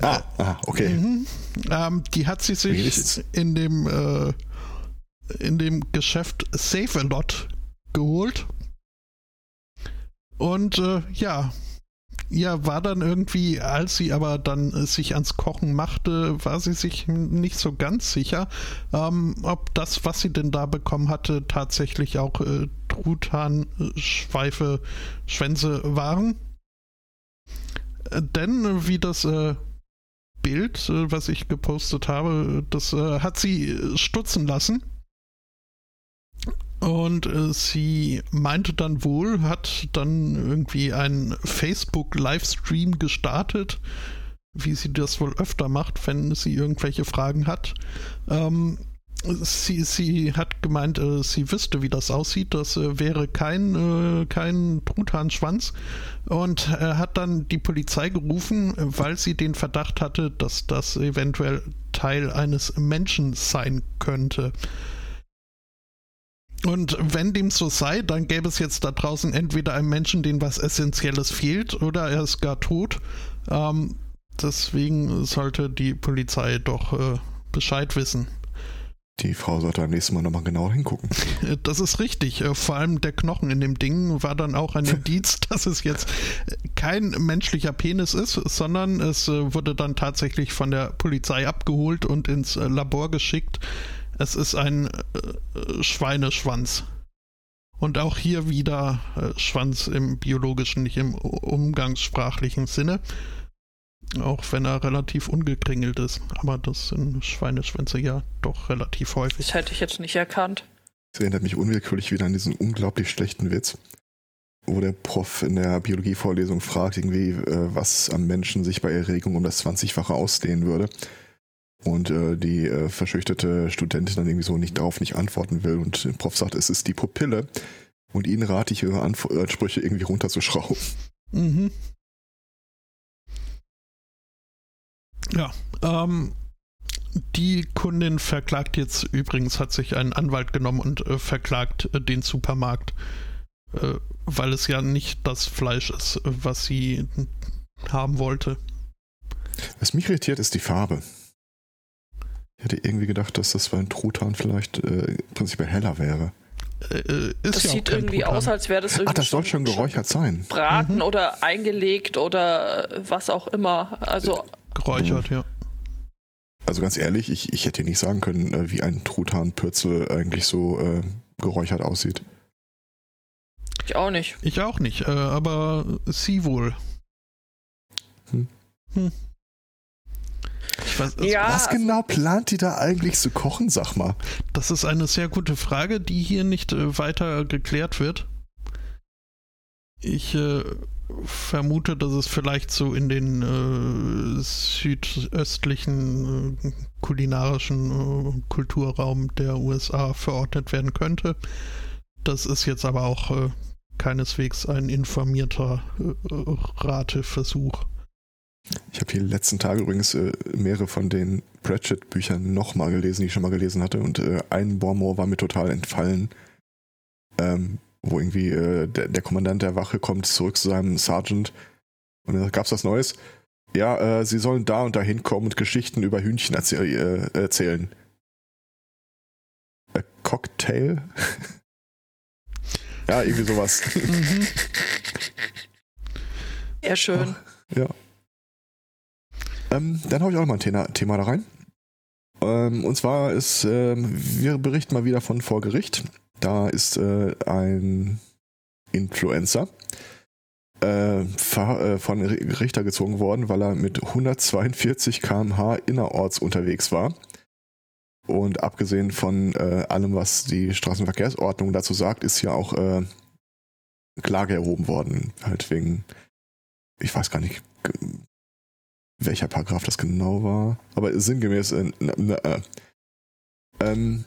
S1: Ah, ah okay. Mhm.
S3: Ähm, die hat sie sich in dem, äh, in dem Geschäft Save a Lot geholt. Und äh, ja, ja, war dann irgendwie, als sie aber dann äh, sich ans Kochen machte, war sie sich nicht so ganz sicher, ähm, ob das, was sie denn da bekommen hatte, tatsächlich auch äh, Truthahn-Schweife, Schwänze waren. Äh, denn, äh, wie das äh, Bild, was ich gepostet habe, das hat sie stutzen lassen. Und äh, sie meinte dann wohl, hat dann irgendwie einen Facebook-Livestream gestartet, wie sie das wohl öfter macht, wenn sie irgendwelche Fragen hat. Ähm, sie, sie hat gemeint, äh, sie wüsste, wie das aussieht. Das äh, wäre kein, äh, kein Truthahnschwanz. Und äh, hat dann die Polizei gerufen, weil sie den Verdacht hatte, dass das eventuell Teil eines Menschen sein könnte. Und wenn dem so sei, dann gäbe es jetzt da draußen entweder einen Menschen, dem was Essentielles fehlt, oder er ist gar tot. Ähm, deswegen sollte die Polizei doch äh, Bescheid wissen.
S1: Die Frau sollte am nächsten Mal nochmal genauer hingucken.
S3: Das ist richtig. Äh, vor allem der Knochen in dem Ding war dann auch ein Indiz, dass es jetzt kein menschlicher Penis ist, sondern es äh, wurde dann tatsächlich von der Polizei abgeholt und ins äh, Labor geschickt. Es ist ein Schweineschwanz. Und auch hier wieder Schwanz im biologischen, nicht im umgangssprachlichen Sinne. Auch wenn er relativ ungekringelt ist. Aber das sind Schweineschwänze ja doch relativ häufig.
S2: Das hätte ich jetzt nicht erkannt.
S1: Das erinnert mich unwillkürlich wieder an diesen unglaublich schlechten Witz, wo der Prof in der Biologievorlesung fragt, irgendwie, äh, was am Menschen sich bei Erregung um das 20-fache ausdehnen würde. Und äh, die äh, verschüchterte Studentin dann irgendwie so nicht darauf nicht antworten will. Und der Prof sagt, es ist die Pupille. Und ihnen rate ich, ihre Ansprüche irgendwie runterzuschrauben. Mhm.
S3: Ja, ähm, die Kundin verklagt jetzt übrigens, hat sich einen Anwalt genommen und äh, verklagt äh, den Supermarkt, äh, weil es ja nicht das Fleisch ist, was sie haben wollte.
S1: Was mich irritiert, ist die Farbe. Ich hätte irgendwie gedacht, dass das bei einem Truthahn vielleicht äh, prinzipiell heller wäre.
S2: Äh, äh das ja sieht irgendwie Truthahn. aus, als wäre das irgendwie.
S1: Ach, das soll schon geräuchert sein.
S2: Braten mhm. oder eingelegt oder was auch immer. Also
S3: Geräuchert, ja.
S1: Also ganz ehrlich, ich, ich hätte nicht sagen können, äh, wie ein Truthahnpürzel eigentlich so äh, geräuchert aussieht.
S2: Ich auch nicht.
S3: Ich auch nicht, äh, aber sie wohl. Hm. Hm.
S1: Weiß, also ja, was also genau plant die da eigentlich zu kochen, sag mal?
S3: Das ist eine sehr gute Frage, die hier nicht äh, weiter geklärt wird. Ich äh, vermute, dass es vielleicht so in den äh, südöstlichen äh, kulinarischen äh, Kulturraum der USA verordnet werden könnte. Das ist jetzt aber auch äh, keineswegs ein informierter äh, Rateversuch.
S1: Ich habe die letzten Tage übrigens äh, mehrere von den Pratchett-Büchern nochmal gelesen, die ich schon mal gelesen hatte. Und ein Bormor war mir total entfallen. Ähm, wo irgendwie äh, der, der, Kommandant der Wache kommt zurück zu seinem Sergeant und dann gab's was Neues. Ja, äh, sie sollen da und da hinkommen und Geschichten über Hühnchen erzähl äh, erzählen. A Cocktail? ja, irgendwie sowas. Mhm.
S2: Sehr schön.
S1: Ach, ja. Ähm, dann habe ich auch noch mal ein Thema, Thema da rein. Ähm, und zwar ist, ähm, wir berichten mal wieder von vor Gericht. Da ist äh, ein Influencer äh, äh von Richter gezogen worden, weil er mit 142 km/h innerorts unterwegs war. Und abgesehen von äh, allem, was die Straßenverkehrsordnung dazu sagt, ist ja auch äh, Klage erhoben worden. Halt wegen, ich weiß gar nicht, welcher Paragraph das genau war, aber sinngemäß, äh, äh, ähm,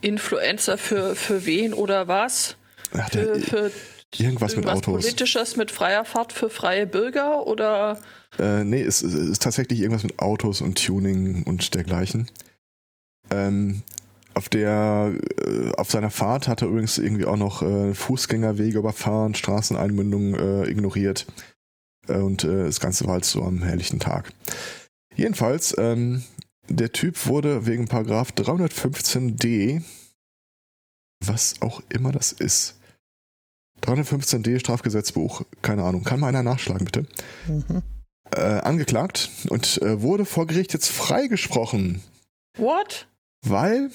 S2: Influencer für, für wen oder was?
S1: Ach, für, für irgendwas mit Autos.
S2: Politisches mit freier Fahrt für freie Bürger oder?
S1: Äh, nee, es, es, ist tatsächlich irgendwas mit Autos und Tuning und dergleichen. Ähm, auf der, äh, auf seiner Fahrt hat er übrigens irgendwie auch noch äh, Fußgängerwege überfahren, Straßeneinmündungen äh, ignoriert. Äh, und äh, das Ganze war halt so am herrlichen Tag. Jedenfalls ähm, der Typ wurde wegen Paragraph 315d, was auch immer das ist, 315d Strafgesetzbuch, keine Ahnung, kann mal einer nachschlagen bitte, mhm. äh, angeklagt und äh, wurde vor Gericht jetzt freigesprochen.
S2: What?
S1: Weil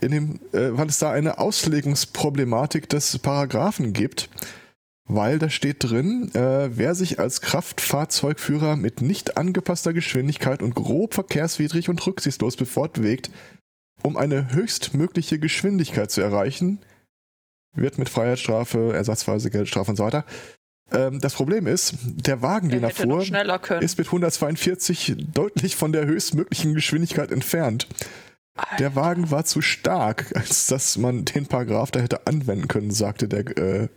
S1: in dem, äh, weil es da eine Auslegungsproblematik des Paragraphen gibt weil da steht drin, äh, wer sich als Kraftfahrzeugführer mit nicht angepasster Geschwindigkeit und grob verkehrswidrig und rücksichtslos befortbewegt, um eine höchstmögliche Geschwindigkeit zu erreichen, wird mit Freiheitsstrafe, Ersatzweise, Geldstrafe und so weiter. Ähm, das Problem ist, der Wagen, den er fuhr, ist mit 142 deutlich von der höchstmöglichen Geschwindigkeit entfernt. Alter. Der Wagen war zu stark, als dass man den Paragraph da hätte anwenden können, sagte der äh,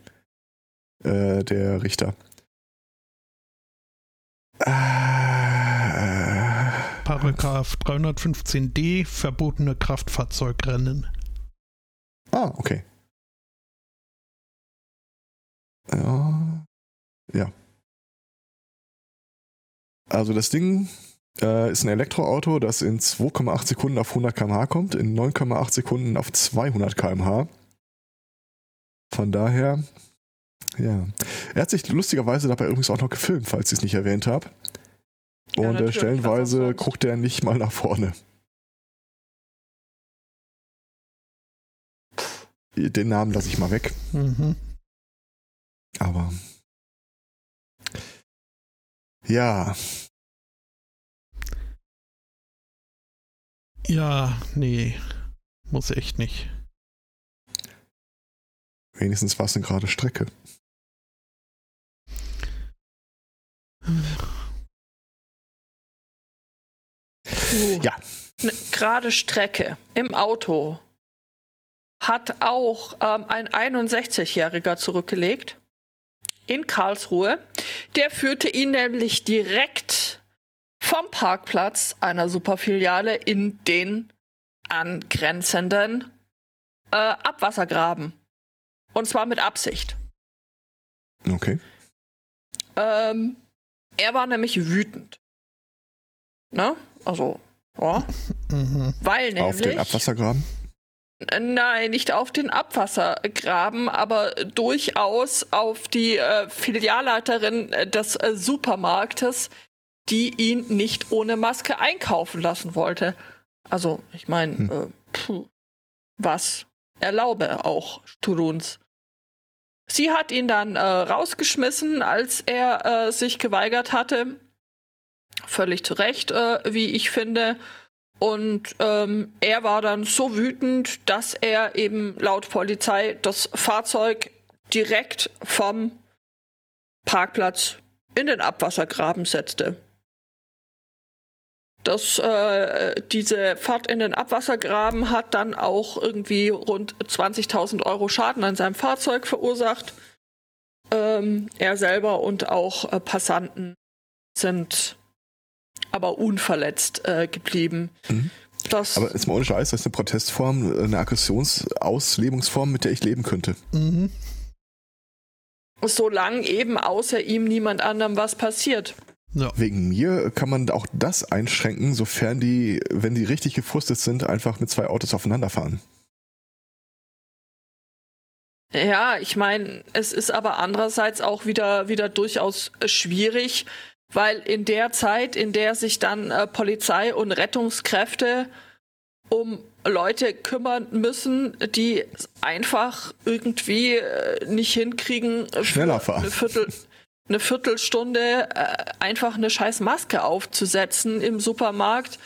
S1: äh, der Richter.
S3: Äh, Paragraph 315d, verbotene Kraftfahrzeugrennen.
S1: Ah, okay. Ja. Ja. Also das Ding äh, ist ein Elektroauto, das in 2,8 Sekunden auf 100 km/h kommt, in 9,8 Sekunden auf 200 km/h. Von daher, ja. Er hat sich lustigerweise dabei übrigens auch noch gefilmt, falls ich es nicht erwähnt habe.
S2: Ja,
S1: Und äh,
S2: natürlich,
S1: stellenweise guckt er nicht mal nach vorne. Den Namen lasse ich mal weg.
S3: Mhm.
S1: Aber ja,
S3: Ja, nee. Muss echt nicht.
S1: wenigstens war es eine gerade Strecke. Ja.
S2: Eine gerade Strecke im Auto hat auch ähm, ein 61-Jähriger zurückgelegt in Karlsruhe. Der führte ihn nämlich direkt vom Parkplatz einer Superfiliale in den angrenzenden äh, Abwassergraben. Und zwar mit Absicht.
S1: Okay.
S2: Ähm, er war nämlich wütend. Ne? Also, ja.
S3: Mhm.
S2: Weil
S1: Auf den
S2: nämlich.
S1: Abwassergraben.
S2: Nein, nicht auf den Abwassergraben, aber durchaus auf die äh, Filialleiterin äh, des äh, Supermarktes, die ihn nicht ohne Maske einkaufen lassen wollte. Also, ich meine,
S1: Hm.
S2: äh, was erlaube auch Turuns. Sie hat ihn dann äh, rausgeschmissen, als er äh, sich geweigert hatte. Völlig zu Recht, äh, wie ich finde. Und ähm, er war dann so wütend, dass er eben laut Polizei das Fahrzeug direkt vom Parkplatz in den Abwassergraben setzte. Das, äh, diese Fahrt in den Abwassergraben hat dann auch irgendwie rund 20.000 Euro Schaden an seinem Fahrzeug verursacht. Ähm, er selber und auch äh, Passanten sind aber unverletzt äh, geblieben.
S1: Mhm.
S2: Das,
S1: Aber ist mal ohne Scheiß, das ist eine Protestform, eine Aggressionsauslebungsform, mit der ich leben könnte.
S3: Mhm.
S2: solange eben außer ihm niemand anderem was passiert.
S3: Ja.
S1: Wegen mir kann man auch das einschränken, sofern die, wenn die richtig gefrustet sind, einfach mit zwei Autos aufeinander fahren.
S2: Ja, ich meine, es ist aber andererseits auch wieder, wieder durchaus äh, schwierig, weil in der Zeit, in der sich dann äh, Polizei und Rettungskräfte um Leute kümmern müssen, die einfach irgendwie äh, nicht hinkriegen, äh,
S1: Schneller fahren.
S2: Eine, Viertel, eine Viertelstunde äh, einfach eine scheiß Maske aufzusetzen im Supermarkt,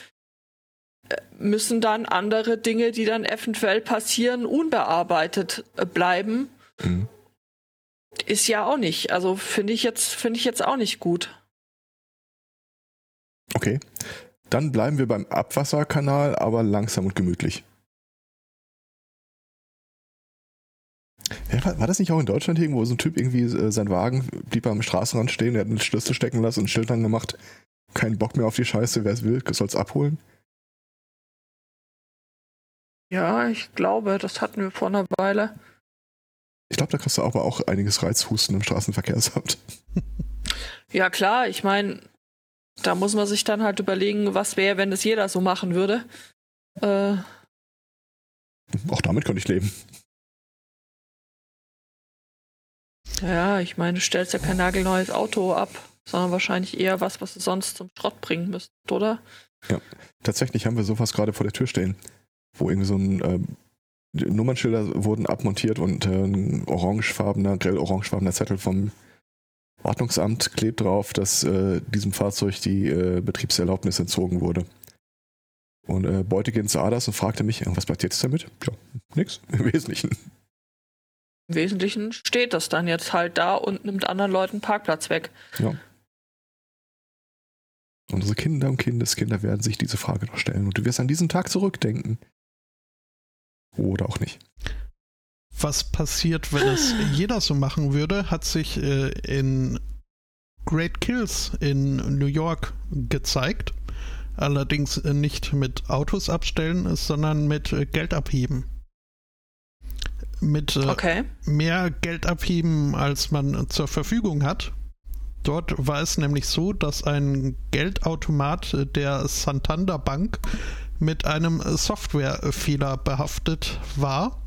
S2: äh, müssen dann andere Dinge, die dann eventuell passieren, unbearbeitet äh, bleiben.
S1: Mhm.
S2: Ist ja auch nicht. Also finde ich jetzt, finde ich jetzt auch nicht gut.
S1: Okay. Dann bleiben wir beim Abwasserkanal, aber langsam und gemütlich. Ja, war, war das nicht auch in Deutschland irgendwo, wo so ein Typ irgendwie äh, sein Wagen blieb am Straßenrand stehen, der hat einen Schlüssel stecken lassen und ein Schild dran gemacht, keinen Bock mehr auf die Scheiße, wer es will, soll's abholen?
S2: Ja, ich glaube, das hatten wir vor einer Weile.
S1: Ich glaube, da kriegst du aber auch einiges Reizhusten im Straßenverkehrsamt.
S2: Ja, klar, ich meine, da muss man sich dann halt überlegen, was wäre, wenn es jeder so machen würde. Äh,
S1: Auch damit könnte ich leben.
S2: ja, ich meine, du stellst ja kein nagelneues Auto ab, sondern wahrscheinlich eher was, was du sonst zum Schrott bringen müsstest, oder?
S1: Tatsächlich haben wir sowas gerade vor der Tür stehen, wo irgendwie so ein die Nummernschilder wurden abmontiert und äh, ein orangefarbener, grell orangefarbener Zettel vom Ordnungsamt klebt drauf, dass äh, diesem Fahrzeug die äh, Betriebserlaubnis entzogen wurde. Und äh, Beutekin sah das und fragte mich, "Ja, was bleibt jetzt damit? Ja, nix, im Wesentlichen.
S2: Im Wesentlichen steht das dann jetzt halt da und nimmt anderen Leuten Parkplatz weg.
S1: Ja. Unsere Kinder und Kindeskinder werden sich diese Frage noch stellen und du wirst an diesen Tag zurückdenken. Oder auch nicht.
S3: Was passiert, wenn es jeder so machen würde, hat sich äh, in Great Kills in New York gezeigt. Allerdings äh, nicht mit Autos abstellen, sondern mit äh, Geld abheben. mit äh,
S2: Okay.
S3: mehr Geld abheben, als man zur Verfügung hat. Dort war es nämlich so, dass ein Geldautomat der Santander Bank mit einem Softwarefehler behaftet war,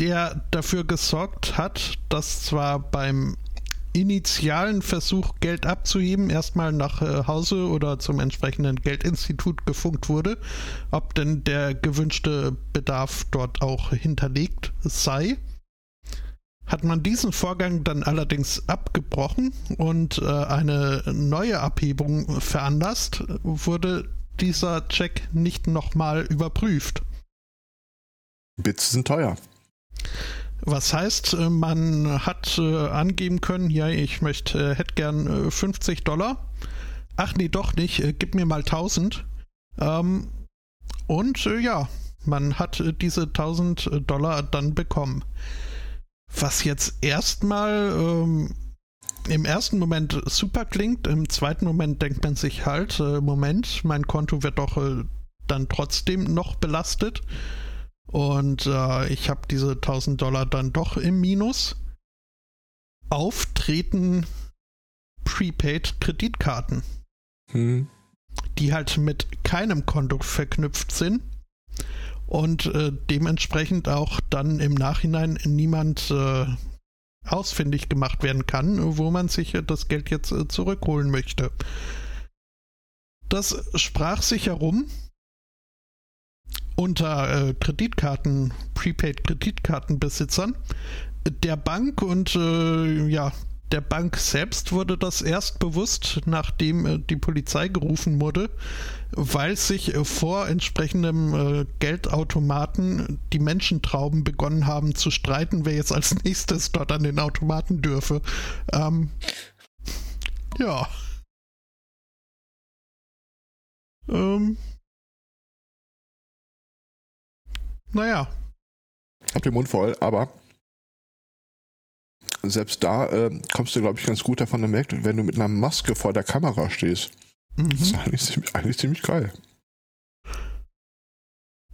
S3: der dafür gesorgt hat, dass zwar beim initialen Versuch, Geld abzuheben, erstmal nach äh, Hause oder zum entsprechenden Geldinstitut gefunkt wurde, ob denn der gewünschte Bedarf dort auch hinterlegt sei. Hat man diesen Vorgang dann allerdings abgebrochen und äh, eine neue Abhebung veranlasst, wurde dieser Check nicht nochmal überprüft.
S1: Bits sind teuer.
S3: Was heißt, äh, man hat äh, angeben können, ja, ich möchte, äh, hätte gern äh, 50 Dollar. Ach nee, doch nicht, gib mir mal 1000. Ähm, und ja, man hat diese 1000 Dollar dann bekommen. Was jetzt erstmal ähm, im ersten Moment super klingt, im zweiten Moment denkt man sich halt, äh, Moment, mein Konto wird doch äh, dann trotzdem noch belastet. Und äh, ich habe diese 1000 Dollar dann doch im Minus. Auftreten Prepaid-Kreditkarten,
S1: Hm.
S3: die halt mit keinem Konto verknüpft sind und äh, dementsprechend auch dann im Nachhinein niemand äh, ausfindig gemacht werden kann, wo man sich das Geld jetzt äh, zurückholen möchte. Das sprach sich herum unter äh, Kreditkarten, Prepaid-Kreditkartenbesitzern der Bank und äh, ja, der Bank selbst wurde das erst bewusst, nachdem äh, die Polizei gerufen wurde, weil sich äh, vor entsprechendem äh, Geldautomaten die Menschentrauben begonnen haben zu streiten, wer jetzt als nächstes dort an den Automaten dürfe. Ähm, ja. Ähm. Naja,
S1: Hab den Mund voll, aber selbst da äh, kommst du, glaube ich, ganz gut davon gemerkt, wenn du mit einer Maske vor der Kamera stehst. Das ist
S3: mhm.
S1: eigentlich ziemlich, eigentlich ziemlich geil.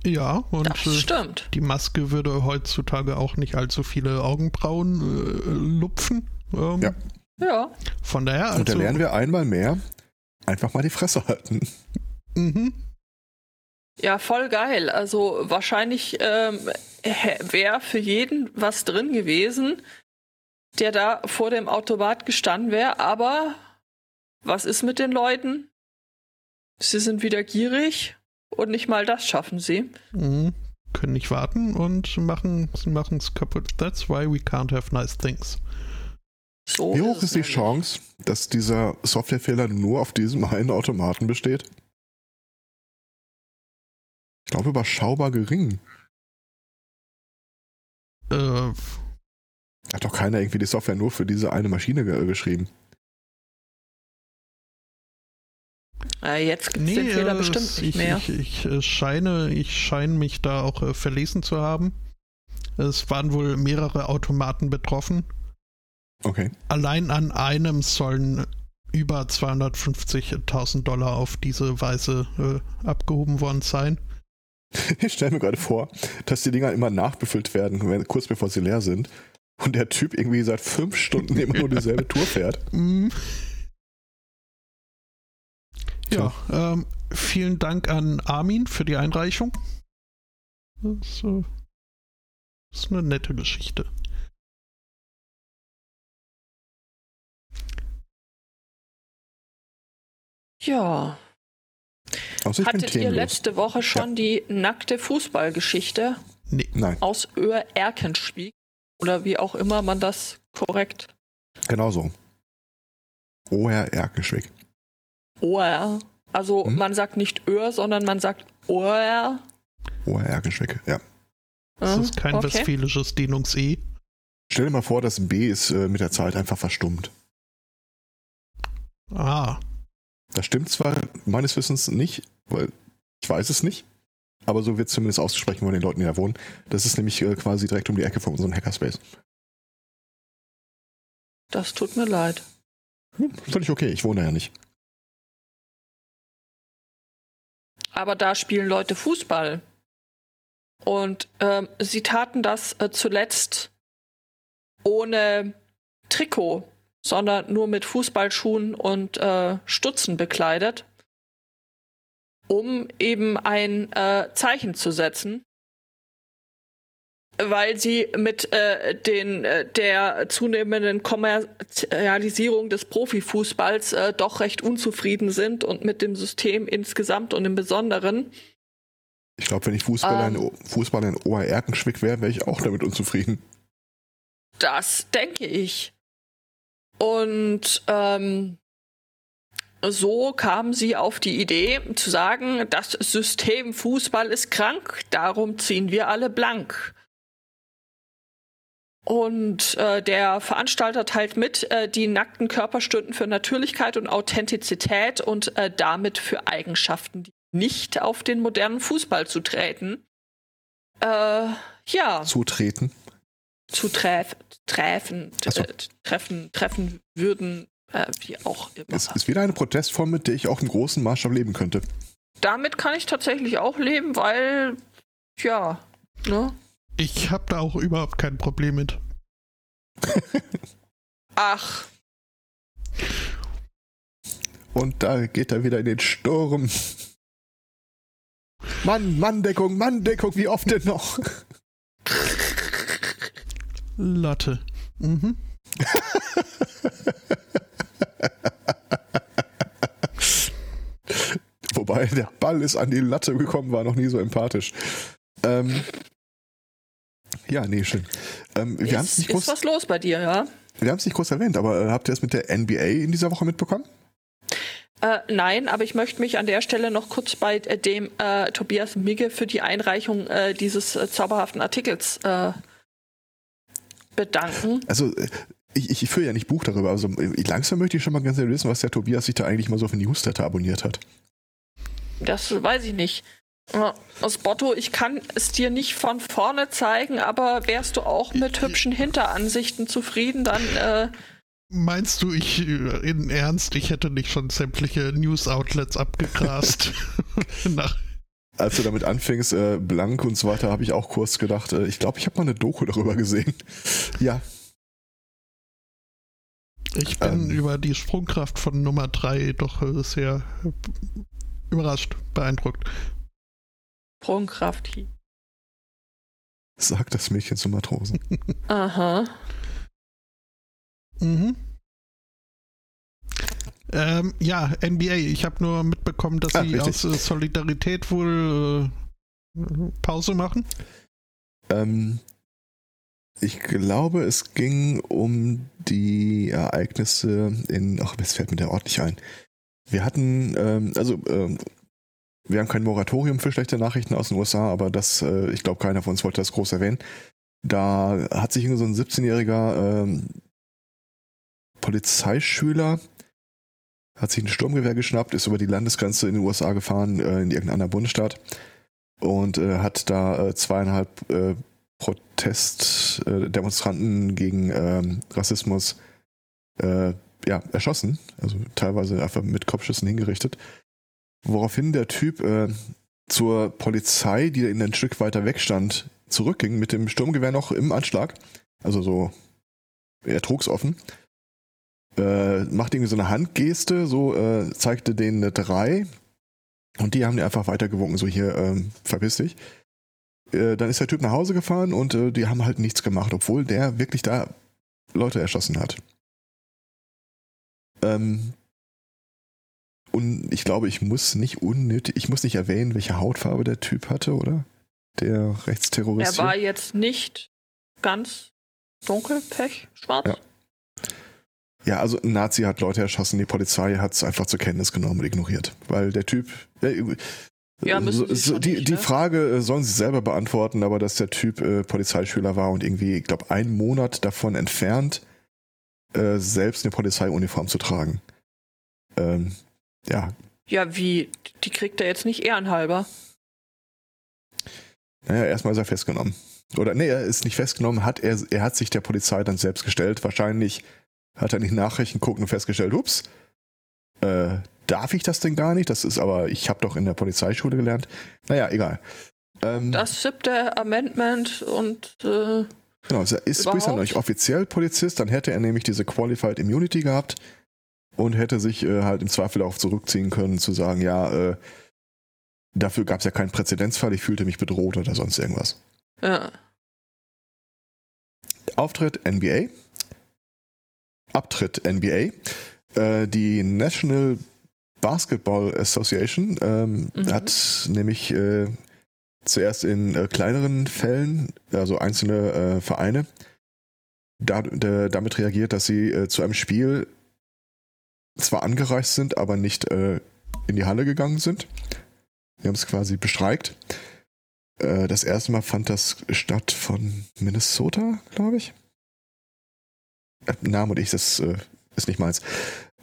S3: ja, und
S2: Das
S3: äh,
S2: stimmt.
S3: die Maske würde heutzutage auch nicht allzu viele Augenbrauen äh, lupfen. Ähm,
S1: Ja.
S2: Ja.
S3: Von daher,
S1: Und da
S3: also,
S1: lernen wir einmal mehr, einfach mal die Fresse halten.
S3: mhm,
S2: Ja, voll geil. Also wahrscheinlich ähm, wäre für jeden was drin gewesen, der da vor dem Automat gestanden wäre. Aber was ist mit den Leuten? Sie sind wieder gierig und nicht mal das schaffen sie.
S3: mhm, können nicht warten und machen es kaputt. That's why we can't have nice things.
S2: So
S1: Wie hoch
S2: es
S1: ist die. Chance, dass dieser Softwarefehler nur auf diesem einen Automaten besteht? Ich glaube überschaubar gering.
S3: Äh,
S1: Hat doch keiner irgendwie die Software nur für diese eine Maschine ge geschrieben.
S2: Äh, jetzt gibt es
S3: nee,
S2: den Fehler
S3: äh,
S2: bestimmt
S3: es-
S2: nicht
S3: ich,
S2: mehr.
S3: Ich, ich, äh, scheine, ich scheine mich da auch äh, verlesen zu haben. Es waren wohl mehrere Automaten betroffen.
S1: Okay.
S3: Allein an einem sollen über 250.000 Dollar auf diese Weise äh, abgehoben worden sein.
S1: Ich stelle mir gerade vor, dass die Dinger immer nachbefüllt werden, wenn, kurz bevor sie leer sind. Und der Typ irgendwie seit fünf Stunden immer nur dieselbe Tour fährt.
S3: Mm. Ja, ähm, vielen Dank an Armin für die Einreichung. Das, äh, das ist eine nette Geschichte.
S2: Ja.
S1: Außer ich bin
S2: Hattet ihr letzte Woche schon die nackte Fußballgeschichte
S3: Nee,
S1: Nein,
S2: aus Öhr-Erkenschwick? Oder wie auch immer man das korrekt.
S1: genau so. OR Erkenschwick.
S2: Ohr. Also
S1: Hm?
S2: man sagt nicht Öhr, sondern man sagt Ohr.
S1: OR Erkenschwick, ja.
S3: das
S2: Hm,
S3: ist kein
S2: okay.
S3: westfälisches Dehnungs-E.
S1: Stell dir mal vor, das B ist äh, mit der Zeit einfach verstummt.
S3: Ah,
S1: Das stimmt zwar meines Wissens nicht, weil ich weiß es nicht, aber so wird es zumindest ausgesprochen von den Leuten, die da wohnen. Das ist nämlich äh, quasi direkt um die Ecke von unserem Hackerspace.
S2: Das tut mir leid.
S1: Hm, völlig okay, ich wohne ja nicht.
S2: Aber da spielen Leute Fußball. Und ähm, sie taten das äh, zuletzt ohne Trikot, sondern nur mit Fußballschuhen und äh, Stutzen bekleidet, um eben ein äh, Zeichen zu setzen weil sie mit äh, den, äh, der zunehmenden Kommerzialisierung des Profifußballs äh, doch recht unzufrieden sind und mit dem System insgesamt und im Besonderen.
S1: Ich glaube, wenn ich Fußballer, ähm, in, Fußballer in Obererkenschwick wäre, wäre ich auch damit unzufrieden.
S2: Das denke ich. Und ähm, so kamen sie auf die Idee zu sagen, das System Fußball ist krank, darum ziehen wir alle blank. Und äh, der Veranstalter teilt mit, äh, die nackten Körper stünden für Natürlichkeit und Authentizität und äh, damit für Eigenschaften, die nicht auf den modernen Fußball zu treten. Äh, ja.
S1: Zutreten.
S2: Zu treffen, so. treffen, treffen würden, äh, wie auch immer.
S1: Es ist wieder eine Protestform, mit der ich auch im großen Maßstab leben könnte.
S2: Damit kann ich tatsächlich auch leben, weil, ja, ne?
S3: Ich habe da auch überhaupt kein Problem mit.
S2: Ach.
S1: Und da geht er wieder in den Sturm. Mann, Manndeckung, Manndeckung, wie oft denn noch?
S3: Latte. Mhm.
S1: Wobei der Ball ist an die Latte gekommen, war noch nie so empathisch. Ähm, ja, nee, schön. Ähm, wir
S2: ist, nicht groß, ist was los bei dir, ja?
S1: Wir haben es nicht groß erwähnt, aber äh, habt ihr es mit der NBA in dieser Woche mitbekommen?
S2: Äh, nein, aber ich möchte mich an der Stelle noch kurz bei äh, dem äh, Tobias Migge für die Einreichung äh, dieses äh, zauberhaften Artikels bedanken.
S1: Also ich, ich führe ja nicht Buch darüber, also langsam möchte ich schon mal ganz ehrlich wissen, was der Tobias sich da eigentlich mal so für Newsletter abonniert hat.
S2: Das weiß ich nicht. Aus Botto, ich kann es dir nicht von vorne zeigen, aber wärst du auch mit hübschen Hinteransichten zufrieden, dann. Äh
S3: Meinst du, ich äh, in Ernst, ich hätte nicht schon sämtliche News-Outlets abgegrast?
S1: Nach Als du damit anfingst, äh, blank und so weiter, habe ich auch kurz gedacht, äh, ich glaube, ich habe mal eine Doku darüber gesehen. ja.
S3: Ich bin ähm, über die Sprungkraft von Nummer 3 doch äh, sehr überrascht, beeindruckt.
S2: Sprungkraft.
S1: Sagt das Mädchen zum Matrosen.
S2: Aha.
S3: Mhm. Ähm, ja, NBA. Ich habe nur mitbekommen, dass ah, sie richtig. aus äh, Solidarität wohl äh, Pause machen.
S1: Ähm, ich glaube, es ging um die Ereignisse in. Ach, es fällt mir der Ort nicht ein. Wir hatten, ähm, also ähm, wir haben kein Moratorium für schlechte Nachrichten aus den USA, aber das, äh, ich glaube, keiner von uns wollte das groß erwähnen. Da hat sich so ein 17-jähriger ähm, Polizeischüler hat sich ein Sturmgewehr geschnappt, ist über die Landesgrenze in den USA gefahren, äh, in irgendeiner Bundesstaat und äh, hat da äh, zweieinhalb äh, Protestdemonstranten gegen ähm, Rassismus äh, ja, erschossen, also teilweise einfach mit Kopfschüssen hingerichtet. Woraufhin der Typ äh, zur Polizei, die in ein Stück weiter weg stand, zurückging, mit dem Sturmgewehr noch im Anschlag. Also so, er trug's offen. Äh, machte irgendwie so eine Handgeste, so äh, zeigte denen eine 3. Und die haben die einfach weitergewunken, so hier, ähm, verpiss dich. Äh, dann ist der Typ nach Hause gefahren und äh, die haben halt nichts gemacht, obwohl der wirklich da Leute erschossen hat. Ähm, und ich glaube, ich muss nicht unnötig, ich muss nicht erwähnen, welche Hautfarbe der Typ hatte, oder? Der Rechtsterrorist.
S2: Er war jetzt nicht ganz dunkel, pech, schwarz.
S1: Ja. Ja, also ein Nazi hat Leute erschossen, die Polizei hat es einfach zur Kenntnis genommen und ignoriert. Weil der Typ. Äh, ja, so, so, die, nicht, die ne? Frage äh, sollen sie selber beantworten, aber dass der Typ äh, Polizeischüler war und irgendwie, ich glaube, einen Monat davon entfernt, äh, selbst eine Polizeiuniform zu tragen. Ähm, ja.
S2: Ja, wie? Die kriegt er jetzt nicht ehrenhalber.
S1: Naja, erstmal ist er festgenommen. Oder nee, er ist nicht festgenommen, hat er, er hat sich der Polizei dann selbst gestellt. Wahrscheinlich hat er nicht Nachrichten gucken und festgestellt, ups, äh, darf ich das denn gar nicht? Das ist aber, ich habe doch in der Polizeischule gelernt. Naja, egal.
S2: Ähm, das siebte Amendment und äh,
S1: Genau, also er ist bisher noch nicht offiziell Polizist, dann hätte er nämlich diese Qualified Immunity gehabt und hätte sich äh, halt im Zweifel auch zurückziehen können, zu sagen, ja, äh, dafür gab es ja keinen Präzedenzfall, ich fühlte mich bedroht oder sonst irgendwas.
S2: Ja.
S1: Auftritt NBA. Abtritt NBA. Äh, die National Basketball Association ähm, mhm. hat nämlich äh, zuerst in äh, kleineren Fällen, also einzelne äh, Vereine, da, damit reagiert, dass sie äh, zu einem Spiel zwar angereist sind, aber nicht äh, in die Halle gegangen sind. Sie haben es quasi bestreikt. Äh, das erste Mal fand das statt von Minnesota, glaube ich. Äh, Name und ich, das ist nicht meins.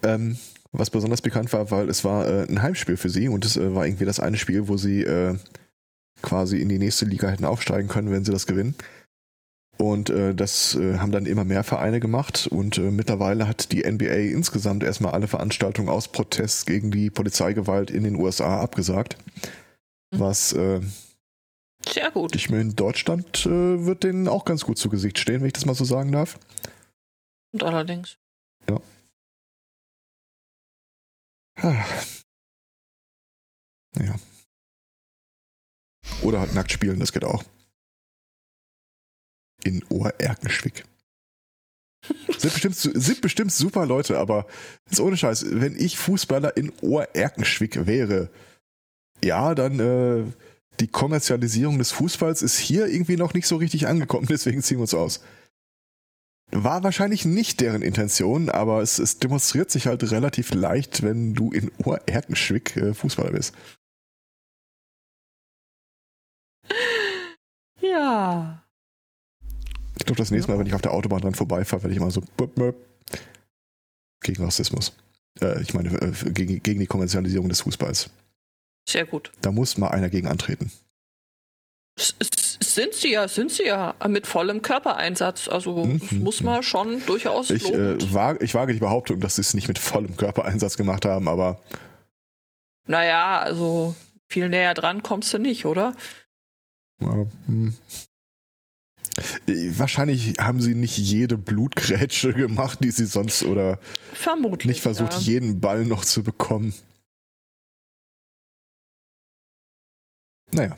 S1: Ähm, was besonders bekannt war, weil es war ein Heimspiel für sie und es war irgendwie das eine Spiel, wo sie quasi in die nächste Liga hätten aufsteigen können, wenn sie das gewinnen. Und äh, das äh, haben dann immer mehr Vereine gemacht und äh, mittlerweile hat die NBA insgesamt erstmal alle Veranstaltungen aus Protest gegen die Polizeigewalt in den USA abgesagt. Mhm. Was äh,
S2: sehr gut.
S1: Ich meine, in Deutschland äh, wird denen auch ganz gut zu Gesicht stehen, wenn ich das mal so sagen darf.
S2: Und allerdings.
S1: Ja. Ah. Ja. Oder halt nackt spielen, das geht auch. In Ohrerkenschwick. sind, bestimmt, sind bestimmt super Leute, aber ist ohne Scheiß, wenn ich Fußballer in Ohrerkenschwick wäre, ja, dann äh, die Kommerzialisierung des Fußballs ist hier irgendwie noch nicht so richtig angekommen, deswegen ziehen wir uns aus. War wahrscheinlich nicht deren Intention, aber es, es demonstriert sich halt relativ leicht, wenn du in Ohrerkenschwick äh, Fußballer bist.
S2: Ja.
S1: Ich glaube, das nächste Mal, wenn ich auf der Autobahn dran vorbeifahre, werde ich immer so gegen Rassismus. Äh, ich meine, äh, gegen, gegen die Kommerzialisierung des Fußballs.
S2: Sehr gut.
S1: Da muss mal einer gegen antreten.
S2: Sind sie ja, sind sie ja mit vollem Körpereinsatz. Also mhm. muss man schon durchaus.
S1: Ich, äh, wage, ich wage die Behauptung, dass sie es nicht mit vollem Körpereinsatz gemacht haben, aber.
S2: Naja, also viel näher dran kommst du nicht, oder?
S1: Aber, hm. Wahrscheinlich haben sie nicht jede Blutgrätsche gemacht, die sie sonst oder
S2: Vermutlich,
S1: nicht versucht, ja. jeden Ball noch zu bekommen. Naja.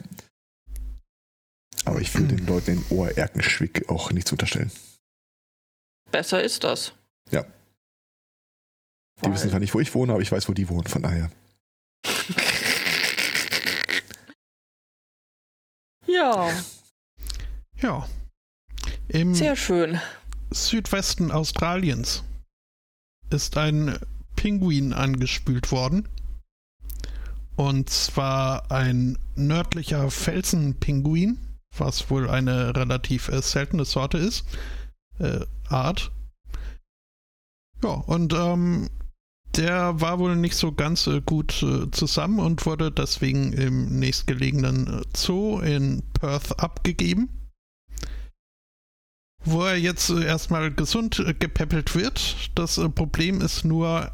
S1: Aber ich will den Leuten in Ohrerkenschwick auch nichts unterstellen.
S2: Besser ist das.
S1: Ja. Die Weil. wissen zwar nicht, wo ich wohne, aber ich weiß, wo die wohnen, von daher.
S2: Ja.
S3: Ja. Im
S2: Sehr schön.
S3: Südwesten Australiens ist ein Pinguin angespült worden. Und zwar ein nördlicher Felsenpinguin, was wohl eine relativ äh, seltene Sorte ist. Äh, Art. Ja, und ähm, der war wohl nicht so ganz äh, gut äh, zusammen und wurde deswegen im nächstgelegenen äh, Zoo in Perth abgegeben. Wo er jetzt äh, erstmal gesund gepäppelt wird. Das Problem ist nur,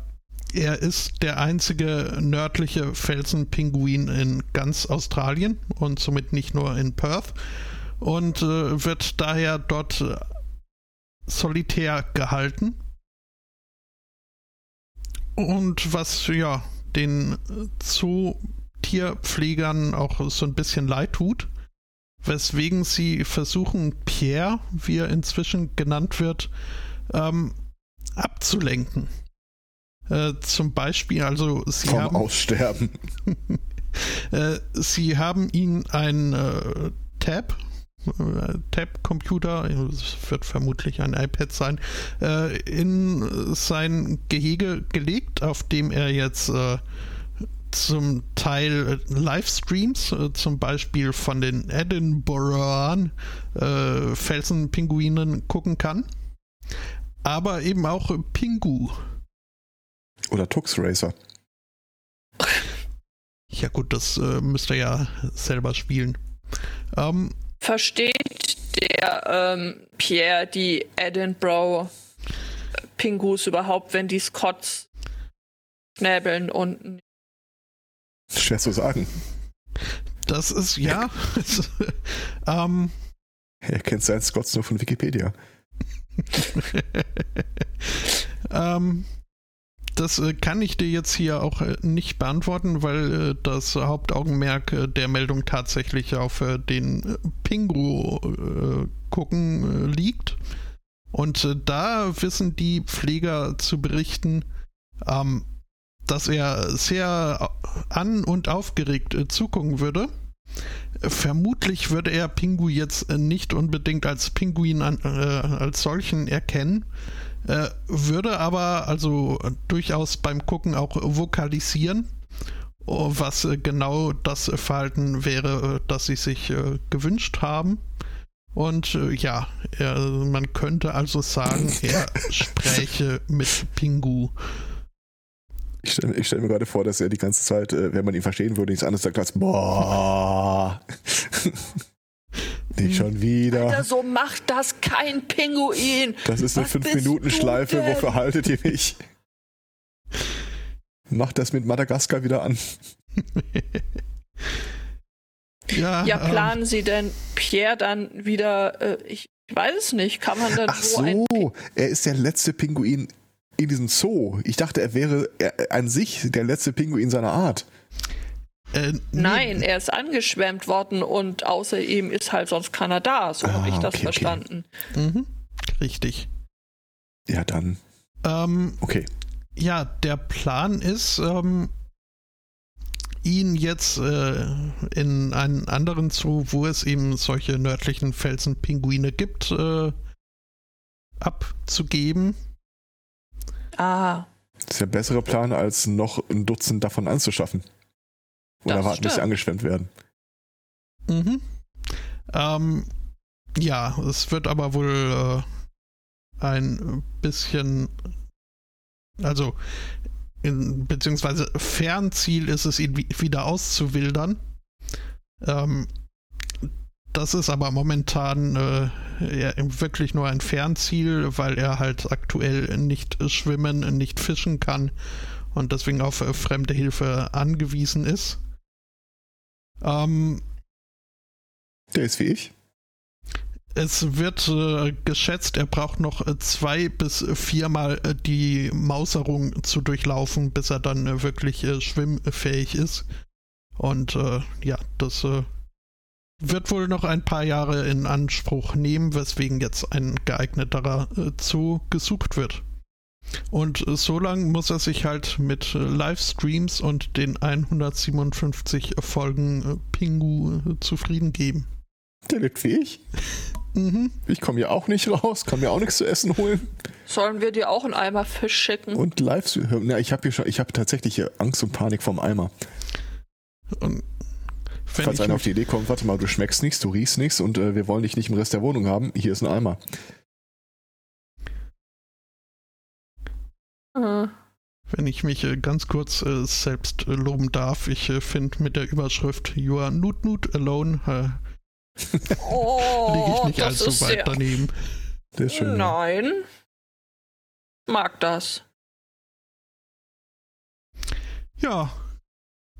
S3: er ist der einzige nördliche Felsenpinguin in ganz Australien und somit nicht nur in Perth und wird daher dort solitär gehalten und was ja den Zootierpflegern auch so ein bisschen leid tut, weswegen sie versuchen, Pierre, wie er inzwischen genannt wird, ähm, abzulenken. Äh, zum Beispiel, also
S1: sie Komm, haben aussterben.
S3: äh, sie haben ihn ein äh, Tab Tab-Computer, es wird vermutlich ein iPad sein, äh, in sein Gehege gelegt, auf dem er jetzt äh, zum Teil Livestreams, äh, zum Beispiel von den Edinburgh äh, Felsenpinguinen gucken kann, aber eben auch Pingu.
S1: Oder Tux Racer.
S3: Ja gut, das äh, müsst ihr ja selber spielen. Ähm,
S2: versteht der ähm, Pierre die Edinburgh Pingus überhaupt, wenn die Scots schnäbeln und
S1: Schwer zu sagen.
S3: Das ist, ja. ähm,
S1: er kennt seinen Scots nur von Wikipedia.
S3: ähm, das äh, kann ich dir jetzt hier auch äh, nicht beantworten, weil äh, das Hauptaugenmerk der Meldung tatsächlich auf den Pingu gucken liegt. Und da wissen die Pfleger zu berichten, ähm, dass er sehr an und aufgeregt zugucken würde. Vermutlich würde er Pingu jetzt nicht unbedingt als Pinguin als solchen erkennen, äh, würde aber also durchaus beim Gucken auch vokalisieren, was äh, genau das Verhalten wäre, äh, das sie sich äh, gewünscht haben. Und äh, ja, er, man könnte also sagen, er spräche mit Pingu.
S1: Ich stelle stell mir gerade vor, dass er die ganze Zeit, äh, wenn man ihn verstehen würde, nichts anderes sagt als Boah. Nicht schon wieder.
S2: Alter, so macht das kein Pinguin.
S1: Das ist eine 5-Minuten-Schleife. Wofür haltet ihr mich? Macht das mit Madagaskar wieder an.
S2: ja, ja, ähm, planen ähm, Sie denn Pierre dann wieder, äh, ich weiß es nicht, kann man dann
S1: Ach so, so er ist der letzte Pinguin in diesem Zoo. Ich dachte, er wäre er, an sich der letzte Pinguin seiner Art.
S2: Äh, Nein, er ist angeschwemmt worden und außer ihm ist halt sonst keiner da. So ah, habe ich das okay, verstanden.
S3: Okay. Mhm. Richtig.
S1: Ja, dann.
S3: Ähm,
S1: okay.
S3: Ja, der Plan ist, ähm, ihn jetzt äh, in einen anderen Zoo, wo es eben solche nördlichen Felsenpinguine gibt, äh, abzugeben.
S2: Ah.
S1: Das ist ja ein besserer Plan, als noch ein Dutzend davon anzuschaffen. Oder warten, bis sie angeschwemmt werden.
S3: Mhm. Ähm, ja, es wird aber wohl äh, ein bisschen, also in, beziehungsweise Fernziel ist es, ihn wieder auszuwildern. Ähm, das ist aber momentan äh, wirklich nur ein Fernziel, weil er halt aktuell nicht schwimmen, nicht fischen kann und deswegen auf äh, fremde Hilfe angewiesen ist. Ähm,
S1: Der ist wie ich.
S3: Es wird äh, geschätzt, er braucht noch äh, zwei bis viermal äh, die Mauserung zu durchlaufen, bis er dann äh, wirklich äh, schwimmfähig ist. Und äh, ja, das wird wohl noch ein paar Jahre in Anspruch nehmen, weswegen jetzt ein geeigneterer Zoo gesucht wird. Und so lange muss er sich halt mit Livestreams und den 157 Folgen äh, Pingu äh, zufrieden geben.
S1: Der lebt wie ich. Mhm. Ich komme ja auch nicht raus, kann mir auch nichts zu essen holen.
S2: Sollen wir dir auch einen Eimer Fisch schicken?
S1: Und live, na, ich habe ich habe tatsächlich Angst und Panik vom Eimer. Und Falls einer auf die Idee kommt, warte mal, du schmeckst nichts, du riechst nichts und äh, wir wollen dich nicht im Rest der Wohnung haben, hier ist ein Eimer.
S3: Wenn ich mich äh, ganz kurz äh, selbst äh, loben darf, ich finde mit der Überschrift You are not not alone
S2: oh,
S3: liege ich nicht allzu weit daneben.
S1: Sehr schön.
S2: Nein. Mag das.
S3: Ja.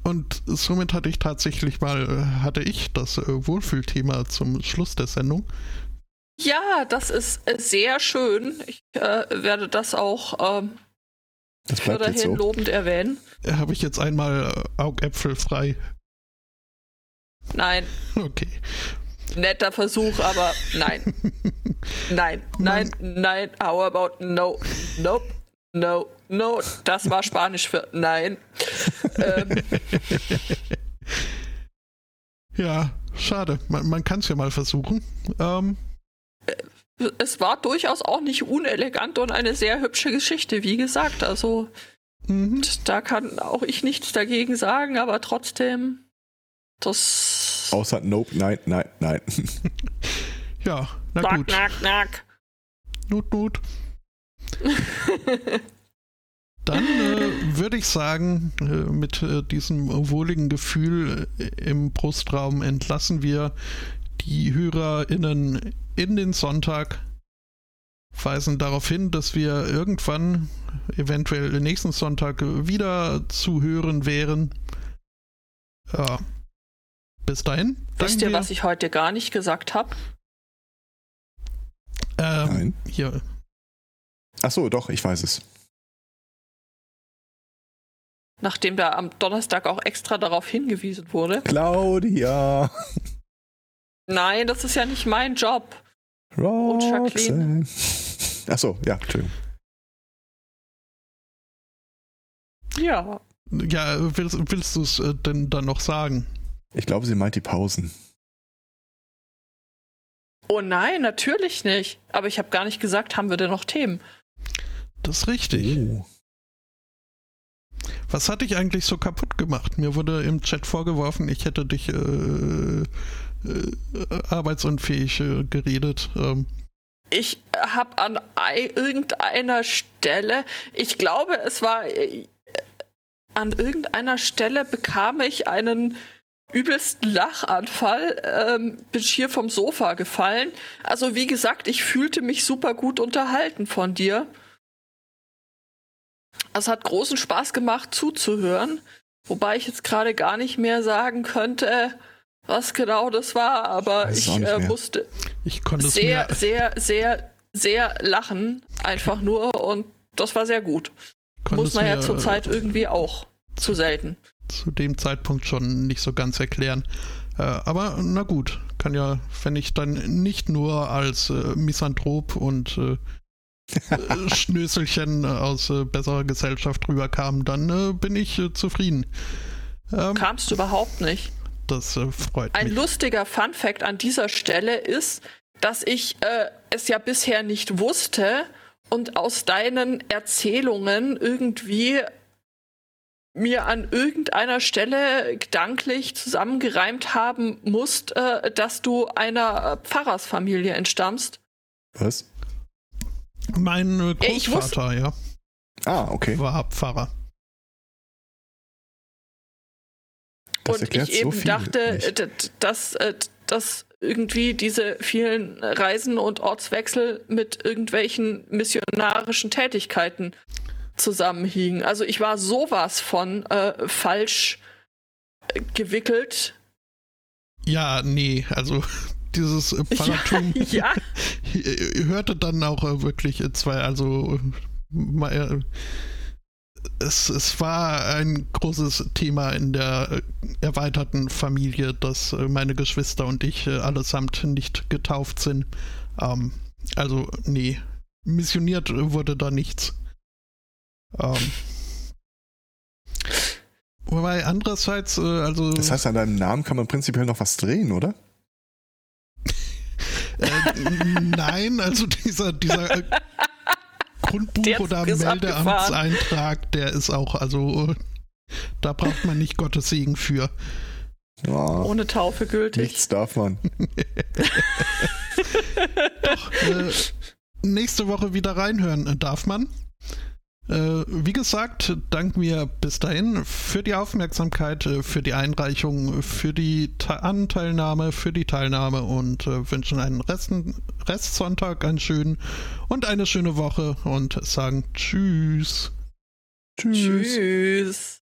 S3: Und somit hatte ich tatsächlich mal, hatte ich das Wohlfühlthema zum Schluss der Sendung.
S2: Ja, das ist sehr schön. Ich äh, werde das auch ähm,
S1: das bleibt Weiterhin so.
S2: lobend erwähnen.
S3: Habe ich jetzt einmal äh, Augäpfel frei?
S2: Nein.
S3: Okay.
S2: Netter Versuch, aber nein. nein, nein, nein. How about no? Nope. No, no. Das war Spanisch für nein. ähm.
S3: Ja, schade. Man, man kann es ja mal versuchen. Ähm,
S2: es war durchaus auch nicht unelegant und eine sehr hübsche Geschichte, wie gesagt. Also mhm. da kann auch ich nichts dagegen sagen, aber trotzdem, das.
S1: Außer Nope, nein, nein, nein.
S3: ja, na
S2: nack,
S3: gut.
S2: Nack, nack.
S3: Nut, nut. Dann äh, würde ich sagen, äh, mit äh, diesem wohligen Gefühl äh, im Brustraum entlassen wir die HörerInnen in den Sonntag, weisen darauf hin, dass wir irgendwann, eventuell nächsten Sonntag, wieder zu hören wären. Ja. bis dahin.
S2: Wisst ihr, was ich heute gar nicht gesagt habe?
S3: Ähm, Nein. Hier.
S1: Ach so, doch, ich weiß es.
S2: Nachdem da am Donnerstag auch extra darauf hingewiesen wurde.
S1: Claudia.
S2: Nein, das ist ja nicht mein Job.
S1: Roxanne. Ach so, ja, Entschuldigung.
S2: Ja.
S3: Ja, willst, willst du es äh, denn dann noch sagen?
S1: Ich glaube, sie meint die Pausen.
S2: Oh nein, natürlich nicht. Aber ich habe gar nicht gesagt, haben wir denn noch Themen?
S3: Das ist richtig. Oh. Was hat dich eigentlich so kaputt gemacht? Mir wurde im Chat vorgeworfen, ich hätte dich äh, arbeitsunfähig äh, geredet. Ähm.
S2: Ich habe an irgendeiner Stelle, ich glaube, es war äh, an irgendeiner Stelle bekam ich einen übelsten Lachanfall, ähm, bin schier vom Sofa gefallen. Also wie gesagt, ich fühlte mich super gut unterhalten von dir. Es hat großen Spaß gemacht zuzuhören, wobei ich jetzt gerade gar nicht mehr sagen könnte, was genau das war, aber ich, ich äh, musste
S3: ich
S2: sehr, sehr, sehr, sehr lachen, einfach nur und das war sehr gut. Muss man ja zurzeit irgendwie auch zu selten.
S3: Zu dem Zeitpunkt schon nicht so ganz erklären. Äh, aber na gut, kann ja, wenn ich dann nicht nur als äh, Misanthrop und äh, Schnöselchen aus äh, besserer Gesellschaft rüberkam, dann äh, bin ich äh, zufrieden.
S2: Ähm, Kamst du überhaupt nicht?
S3: Das äh, freut
S2: Ein
S3: mich.
S2: Ein lustiger Fun-Fact an dieser Stelle ist, dass ich äh, es ja bisher nicht wusste und aus deinen Erzählungen irgendwie mir an irgendeiner Stelle gedanklich zusammengereimt haben musst, äh, dass du einer Pfarrersfamilie entstammst.
S1: Was?
S3: Mein äh, Großvater, ja.
S1: Ah, okay.
S3: War Pfarrer.
S2: Das und ich eben so dachte, dass, äh, dass irgendwie diese vielen Reisen und Ortswechsel mit irgendwelchen missionarischen Tätigkeiten zusammenhingen. Also ich war sowas von äh, falsch gewickelt.
S3: Ja, nee, also dieses äh, Pfarrertum
S2: ja,
S3: ja. hörte dann auch äh, wirklich zwei, also äh, es, es war ein großes Thema in der erweiterten Familie, dass meine Geschwister und ich allesamt nicht getauft sind. Ähm, also, nee, missioniert wurde da nichts. Ähm, wobei andererseits, also.
S1: Das heißt, an deinem Namen kann man prinzipiell noch was drehen, oder?
S3: Äh, nein, also dieser, dieser Grundbuch- oder Meldeamtseintrag, der ist auch, also da braucht man nicht Gottes Segen für.
S2: Ja, Ohne Taufe gültig.
S1: Nichts darf man.
S3: Doch, äh, nächste Woche wieder reinhören äh, darf man. Äh, wie gesagt, danken wir bis dahin für die Aufmerksamkeit, äh, für die Einreichung, für die Anteilnahme, für die Teilnahme und äh, wünschen einen Resten, Restsonntag, einen schönen und eine schöne Woche und sagen Tschüss.
S2: Tschüss. Tschüss.